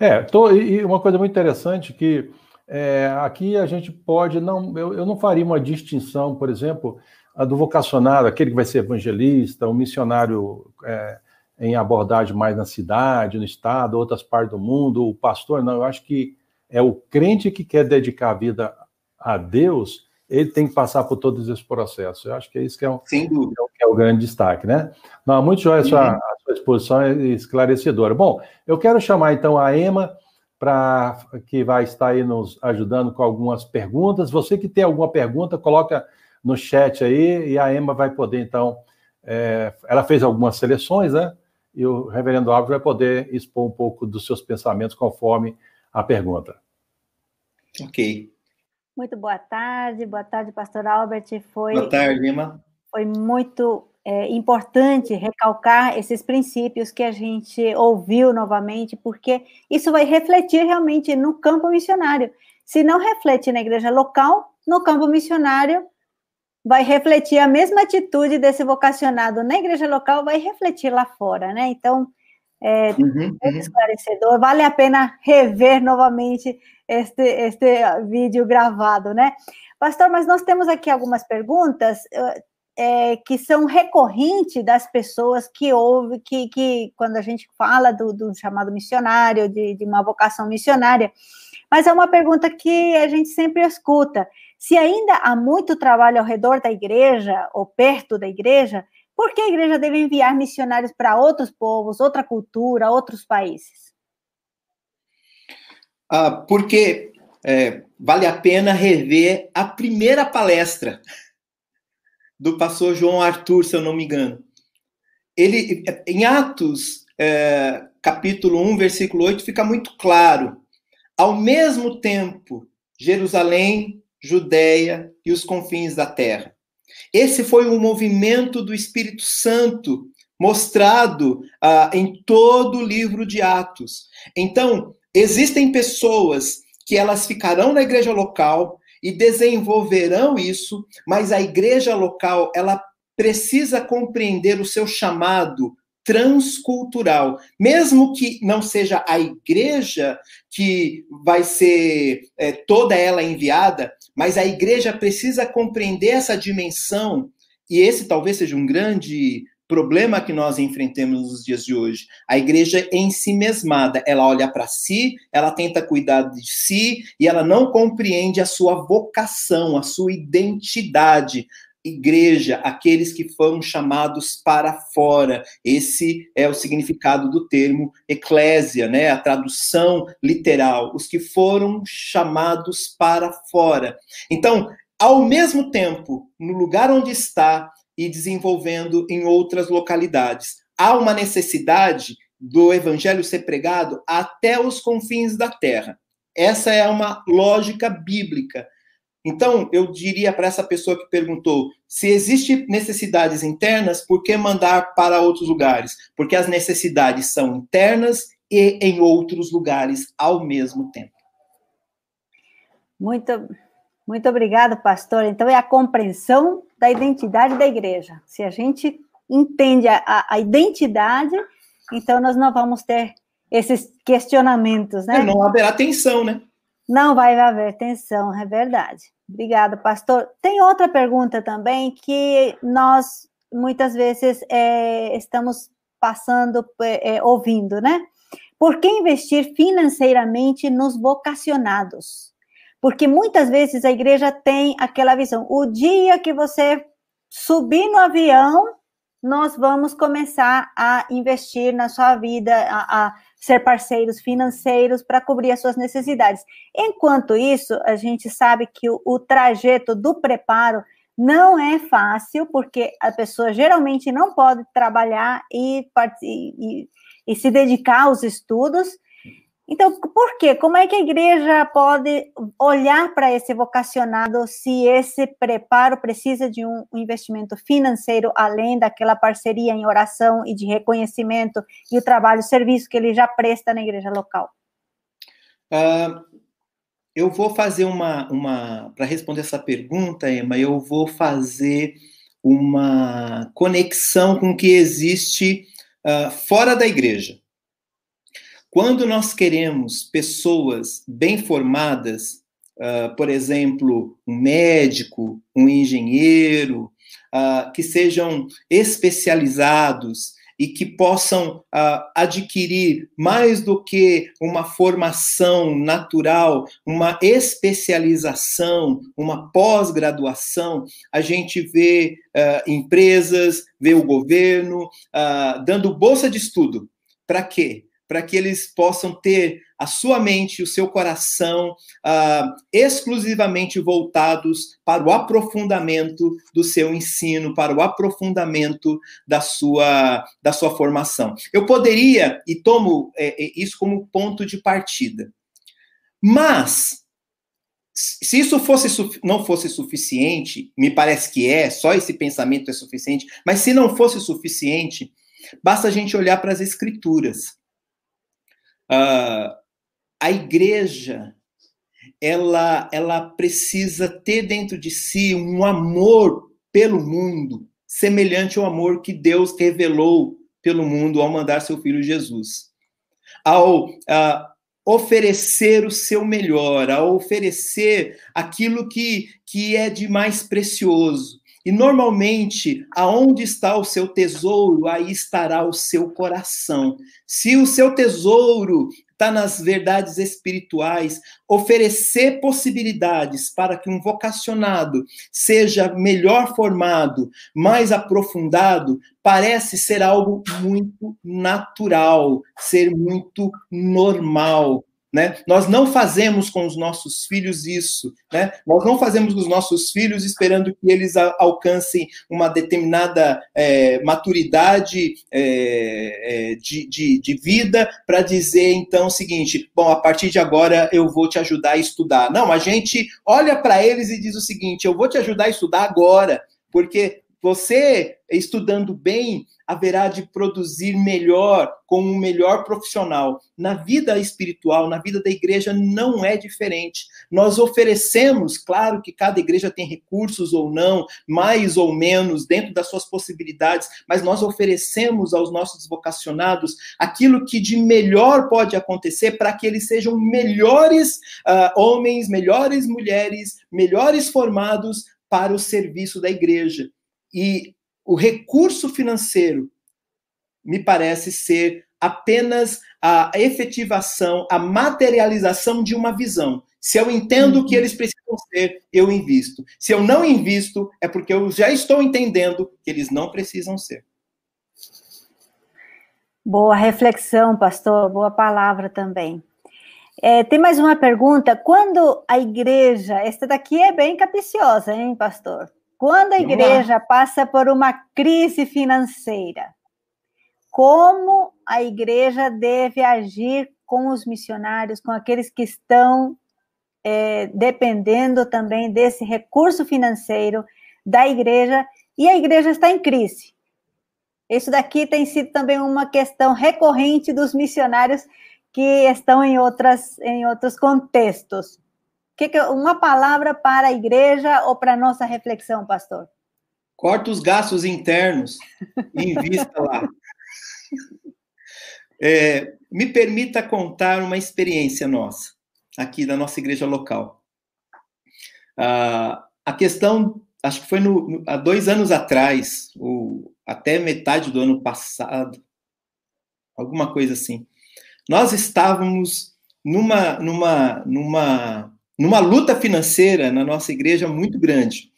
É, tô, e uma coisa muito interessante que é, aqui a gente pode não, eu, eu não faria uma distinção, por exemplo, a do vocacionado, aquele que vai ser evangelista, um missionário é, em abordagem mais na cidade, no estado, outras partes do mundo, o pastor, não, eu acho que é o crente que quer dedicar a vida a Deus, ele tem que passar por todos esses processos. Eu acho que é isso que é, um, Sem dúvida. É, o, que é o grande destaque, né? Não, muito joia uhum. sua, a sua exposição é esclarecedora. Bom, eu quero chamar então a Emma para que vai estar aí nos ajudando com algumas perguntas. Você que tem alguma pergunta, coloca no chat aí e a Emma vai poder então. É, ela fez algumas seleções, né? E o Reverendo Álvaro vai poder expor um pouco dos seus pensamentos conforme a pergunta. Ok. Muito boa tarde, boa tarde, Pastor Albert. Foi, boa tarde, Emma. Foi muito é, importante recalcar esses princípios que a gente ouviu novamente, porque isso vai refletir realmente no campo missionário. Se não reflete na igreja local, no campo missionário, vai refletir a mesma atitude desse vocacionado na igreja local, vai refletir lá fora, né? Então, é, uhum, é esclarecedor, vale a pena rever novamente este, este vídeo gravado, né? Pastor, mas nós temos aqui algumas perguntas é, que são recorrentes das pessoas que ouvem, que, que quando a gente fala do, do chamado missionário, de, de uma vocação missionária, mas é uma pergunta que a gente sempre escuta. Se ainda há muito trabalho ao redor da igreja ou perto da igreja, por que a igreja deve enviar missionários para outros povos, outra cultura, outros países? Ah, porque é, vale a pena rever a primeira palestra do pastor João Arthur, se eu não me engano. Ele, em Atos, é, capítulo 1, versículo 8, fica muito claro. Ao mesmo tempo, Jerusalém, Judéia e os confins da terra. Esse foi um movimento do Espírito Santo mostrado ah, em todo o livro de Atos. Então, existem pessoas que elas ficarão na igreja local e desenvolverão isso, mas a igreja local, ela precisa compreender o seu chamado transcultural. Mesmo que não seja a igreja que vai ser é, toda ela enviada, mas a igreja precisa compreender essa dimensão, e esse talvez seja um grande problema que nós enfrentamos nos dias de hoje. A igreja em si mesmada, ela olha para si, ela tenta cuidar de si e ela não compreende a sua vocação, a sua identidade, igreja, aqueles que foram chamados para fora. Esse é o significado do termo eclésia, né? A tradução literal, os que foram chamados para fora. Então, ao mesmo tempo, no lugar onde está e desenvolvendo em outras localidades, há uma necessidade do evangelho ser pregado até os confins da terra. Essa é uma lógica bíblica. Então, eu diria para essa pessoa que perguntou: se existem necessidades internas, por que mandar para outros lugares? Porque as necessidades são internas e em outros lugares ao mesmo tempo. Muito, muito obrigado, pastor. Então, é a compreensão da identidade da igreja. Se a gente entende a, a, identidade, então nós não vamos ter esses questionamentos, né? É, não haverá tensão, né? Não vai haver tensão, é verdade. Obrigada, pastor. Tem outra pergunta também que nós muitas vezes é, estamos passando, é, ouvindo, né? Por que investir financeiramente nos vocacionados? Porque muitas vezes a igreja tem aquela visão: o dia que você subir no avião, nós vamos começar a investir na sua vida, a, a ser parceiros financeiros para cobrir as suas necessidades. Enquanto isso, a gente sabe que o, o trajeto do preparo não é fácil, porque a pessoa geralmente não pode trabalhar e, e, e se dedicar aos estudos, então, por quê? Como é que a igreja pode olhar para esse vocacionado se esse preparo precisa de um investimento financeiro além daquela parceria em oração e de reconhecimento e o trabalho, o serviço que ele já presta na igreja local? Uh, eu vou fazer uma, uma para responder essa pergunta, Emma, eu vou fazer uma conexão com o que existe uh, fora da igreja. Quando nós queremos pessoas bem formadas, uh, por exemplo, um médico, um engenheiro, uh, que sejam especializados e que possam uh, adquirir mais do que uma formação natural, uma especialização, uma pós-graduação, a gente vê empresas, vê o governo dando bolsa de estudo. Para quê? Para que eles possam ter a sua mente, o seu coração uh, exclusivamente voltados para o aprofundamento do seu ensino, para o aprofundamento da sua, da sua formação. Eu poderia, e tomo é, é isso como ponto de partida, mas se isso fosse, não fosse suficiente, me parece que é, só esse pensamento é suficiente, mas se não fosse suficiente, basta a gente olhar para as escrituras. Uh, a igreja ela, ela precisa ter dentro de si um amor pelo mundo, semelhante ao amor que Deus revelou pelo mundo ao mandar seu filho Jesus. Ao uh, oferecer o seu melhor, ao oferecer aquilo que, que é de mais precioso. E normalmente, aonde está o seu tesouro, aí estará o seu coração. Se o seu tesouro está nas verdades espirituais, oferecer possibilidades para que um vocacionado seja melhor formado, mais aprofundado, parece ser algo muito natural, ser muito normal. Né? Nós não fazemos com os nossos filhos isso, né? Nós não fazemos com os nossos filhos esperando que eles alcancem uma determinada é, maturidade é, é, de, de, de, vida para dizer então o seguinte: bom, a partir de agora eu vou te ajudar a estudar. Não, a gente olha para eles e diz o seguinte: eu vou te ajudar a estudar agora, porque você, estudando bem, haverá de produzir melhor, como um melhor profissional. Na vida espiritual, na vida da igreja, não é diferente. Nós oferecemos, claro que cada igreja tem recursos ou não, mais ou menos, dentro das suas possibilidades, mas nós oferecemos aos nossos vocacionados aquilo que de melhor pode acontecer para que eles sejam melhores uh, homens, melhores mulheres, melhores formados para o serviço da igreja. E o recurso financeiro me parece ser apenas a efetivação, a materialização de uma visão. Se eu entendo o que uhum. eles precisam ser, eu invisto. Se eu não invisto, é porque eu já estou entendendo que eles não precisam ser. Boa reflexão, pastor. Boa palavra também. É, tem mais uma pergunta. Quando a igreja, esta daqui é bem capiciosa, hein, pastor? Quando a igreja passa por uma crise financeira, como a igreja deve agir com os missionários, com aqueles que estão é, dependendo também desse recurso financeiro da igreja, e a igreja está em crise. Isso daqui tem sido também uma questão recorrente dos missionários que estão em, outras, em outros contextos. Que que, uma palavra para a igreja ou para a nossa reflexão, pastor? Corta os gastos internos e invista lá. É, me permita contar uma experiência nossa, aqui da nossa igreja local. Ah, a questão, acho que foi no, no, há dois anos atrás, ou até metade do ano passado, alguma coisa assim. Nós estávamos numa, numa, numa numa luta financeira na nossa igreja muito grande.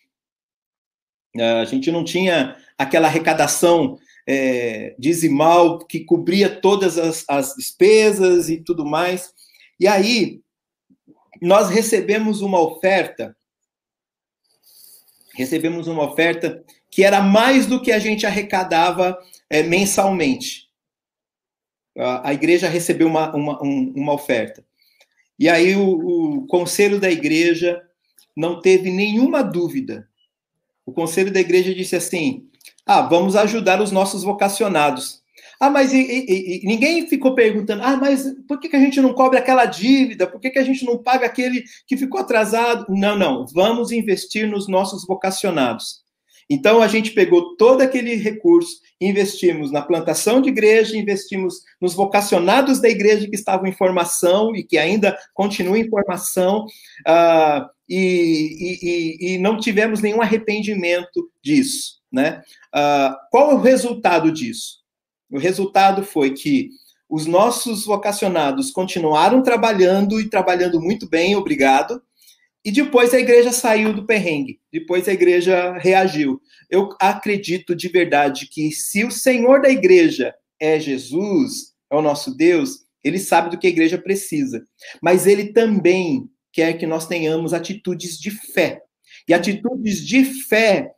A gente não tinha aquela arrecadação é, dizimal que cobria todas as, as despesas e tudo mais. E aí, nós recebemos uma oferta, recebemos uma oferta que era mais do que a gente arrecadava é, mensalmente. A, a igreja recebeu uma, uma, um, uma oferta. E aí o, o conselho da igreja não teve nenhuma dúvida. O conselho da igreja disse assim: ah, vamos ajudar os nossos vocacionados. Ah, mas e, e, e, ninguém ficou perguntando, ah, mas por que, que a gente não cobre aquela dívida? Por que, que a gente não paga aquele que ficou atrasado? Não, não, vamos investir nos nossos vocacionados. Então, a gente pegou todo aquele recurso, investimos na plantação de igreja, investimos nos vocacionados da igreja que estavam em formação e que ainda continuam em formação, uh, e, e, e, não tivemos nenhum arrependimento disso. Né? Uh, qual é o resultado disso? O resultado foi que os nossos vocacionados continuaram trabalhando e trabalhando muito bem, obrigado, e depois a igreja saiu do perrengue, depois a igreja reagiu. Eu acredito de verdade que se o Senhor da igreja é Jesus, é o nosso Deus, ele sabe do que a igreja precisa. Mas ele também quer que nós tenhamos atitudes de fé. E atitudes de fé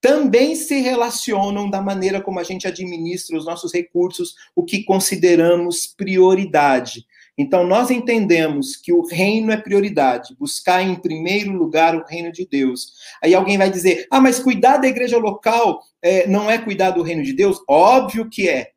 também se relacionam da maneira como a gente administra os nossos recursos, o que consideramos prioridade. Então, nós entendemos que o reino é prioridade, buscar em primeiro lugar o reino de Deus. Aí alguém vai dizer: ah, mas cuidar da igreja local é, não é cuidar do reino de Deus? Óbvio que é.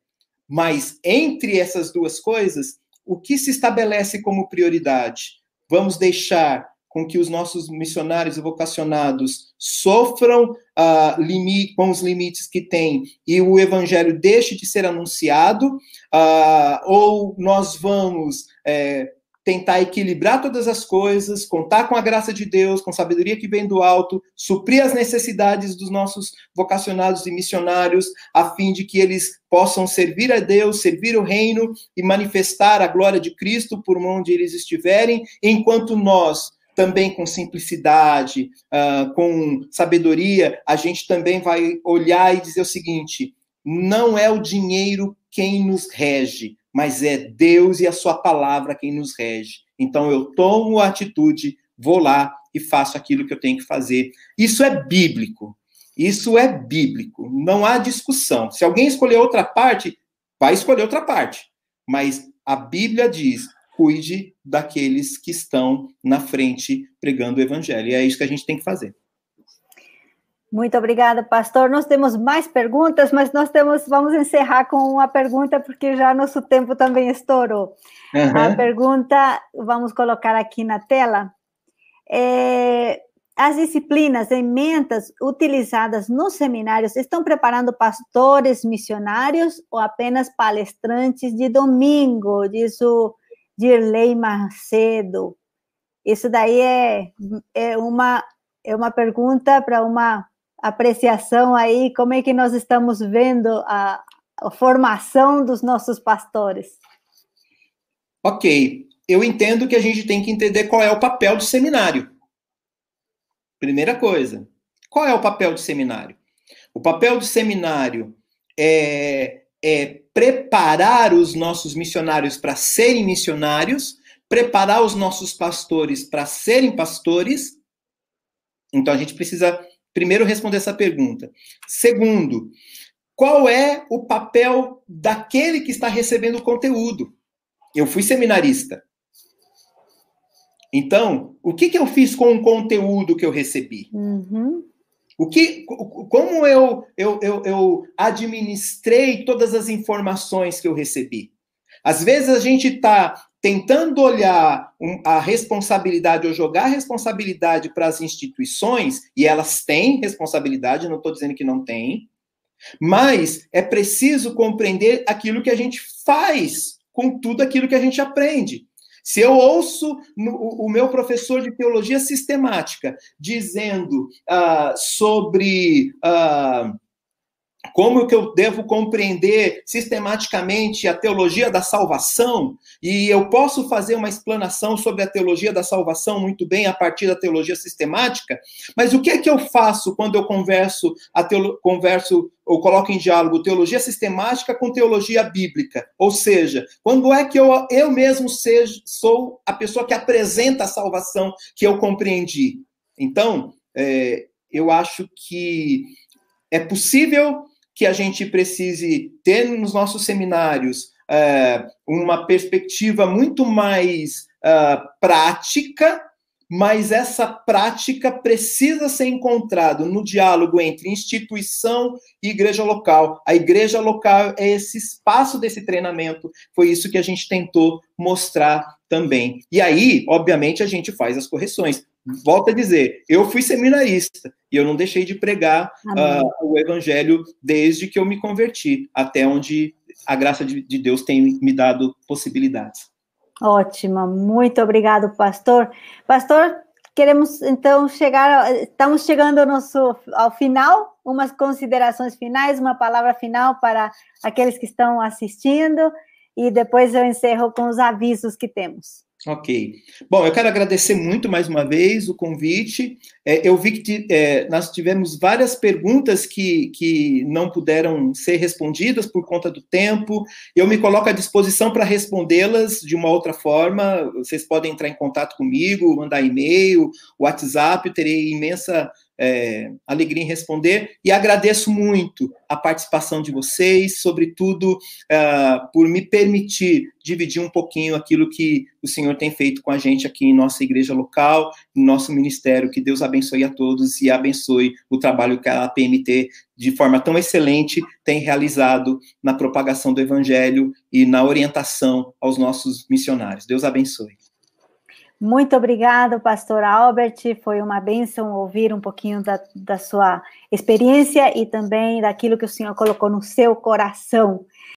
Mas entre essas duas coisas, o que se estabelece como prioridade? Vamos deixar com que os nossos missionários vocacionados sofram uh, limite, com os limites que têm e o evangelho deixe de ser anunciado, uh, ou nós vamos é, tentar equilibrar todas as coisas, contar com a graça de Deus, com sabedoria que vem do alto, suprir as necessidades dos nossos vocacionados e missionários, a fim de que eles possam servir a Deus, servir o reino e manifestar a glória de Cristo por onde eles estiverem, enquanto nós também com simplicidade, uh, com sabedoria, a gente também vai olhar e dizer o seguinte: não é o dinheiro quem nos rege, mas é Deus e a sua palavra quem nos rege. Então eu tomo a atitude, vou lá e faço aquilo que eu tenho que fazer. Isso é bíblico. Isso é bíblico. Não há discussão. Se alguém escolher outra parte, vai escolher outra parte. Mas a Bíblia diz: cuide daqueles que estão na frente pregando o evangelho. E é isso que a gente tem que fazer. Muito obrigada, pastor. Nós temos mais perguntas, mas nós temos, vamos encerrar com uma pergunta, porque já nosso tempo também estourou. Uhum. A pergunta, vamos colocar aqui na tela. É, as disciplinas ementas utilizadas nos seminários estão preparando pastores missionários ou apenas palestrantes de domingo? Diz o Dirley Macedo. Isso daí é, é, uma, é uma pergunta para uma apreciação aí, como é que nós estamos vendo a, a formação dos nossos pastores? Ok, eu entendo que a gente tem que entender qual é o papel do seminário. Primeira coisa, qual é o papel do seminário? O papel do seminário é, é preparar os nossos missionários para serem missionários, preparar os nossos pastores para serem pastores. Então a gente precisa Primeiro, responder essa pergunta. Segundo, qual é o papel daquele que está recebendo o conteúdo? Eu fui seminarista. Então, o que, que eu fiz com o conteúdo que eu recebi? Uhum. O que, como eu, eu, eu, eu administrei todas as informações que eu recebi? Às vezes a gente está tentando olhar a responsabilidade ou jogar a responsabilidade para as instituições, e elas têm responsabilidade, não estou dizendo que não tem, mas é preciso compreender aquilo que a gente faz com tudo aquilo que a gente aprende. Se eu ouço no, o meu professor de teologia sistemática dizendo uh, sobre. Uh, como que eu devo compreender sistematicamente a teologia da salvação, e eu posso fazer uma explanação sobre a teologia da salvação muito bem a partir da teologia sistemática, mas o que é que eu faço quando eu converso, teolo, converso ou coloco em diálogo teologia sistemática com teologia bíblica? Ou seja, quando é que eu, eu mesmo seja, sou a pessoa que apresenta a salvação que eu compreendi? Então, é, eu acho que é possível que a gente precise ter nos nossos seminários é, uma perspectiva muito mais uh, prática, mas essa prática precisa ser encontrada no diálogo entre instituição e igreja local. A igreja local é esse espaço desse treinamento, foi isso que a gente tentou mostrar também. E aí, obviamente, a gente faz as correções. Volto a dizer, eu fui seminarista e eu não deixei de pregar uh, o evangelho desde que eu me converti, até onde a graça de, de Deus tem me dado possibilidades. Ótima, muito obrigado, pastor. Pastor, queremos então chegar, estamos chegando ao, nosso, ao final, umas considerações finais, uma palavra final para aqueles que estão assistindo, e depois eu encerro com os avisos que temos. Ok. Bom, eu quero agradecer muito mais uma vez o convite. É, eu vi que é, nós tivemos várias perguntas que, que não puderam ser respondidas por conta do tempo. Eu me coloco à disposição para respondê-las de uma outra forma. Vocês podem entrar em contato comigo, mandar e-mail, WhatsApp, eu terei imensa é, alegria em responder e agradeço muito a participação de vocês, sobretudo uh, por me permitir dividir um pouquinho aquilo que o Senhor tem feito com a gente aqui em nossa igreja local, em nosso ministério. Que Deus abençoe a todos e abençoe o trabalho que a PMT, de forma tão excelente, tem realizado na propagação do Evangelho e na orientação aos nossos missionários. Deus abençoe. Muito obrigado, pastor Albert. Foi uma bênção ouvir um pouquinho da, da, sua experiência e também daquilo que o senhor colocou no seu coração.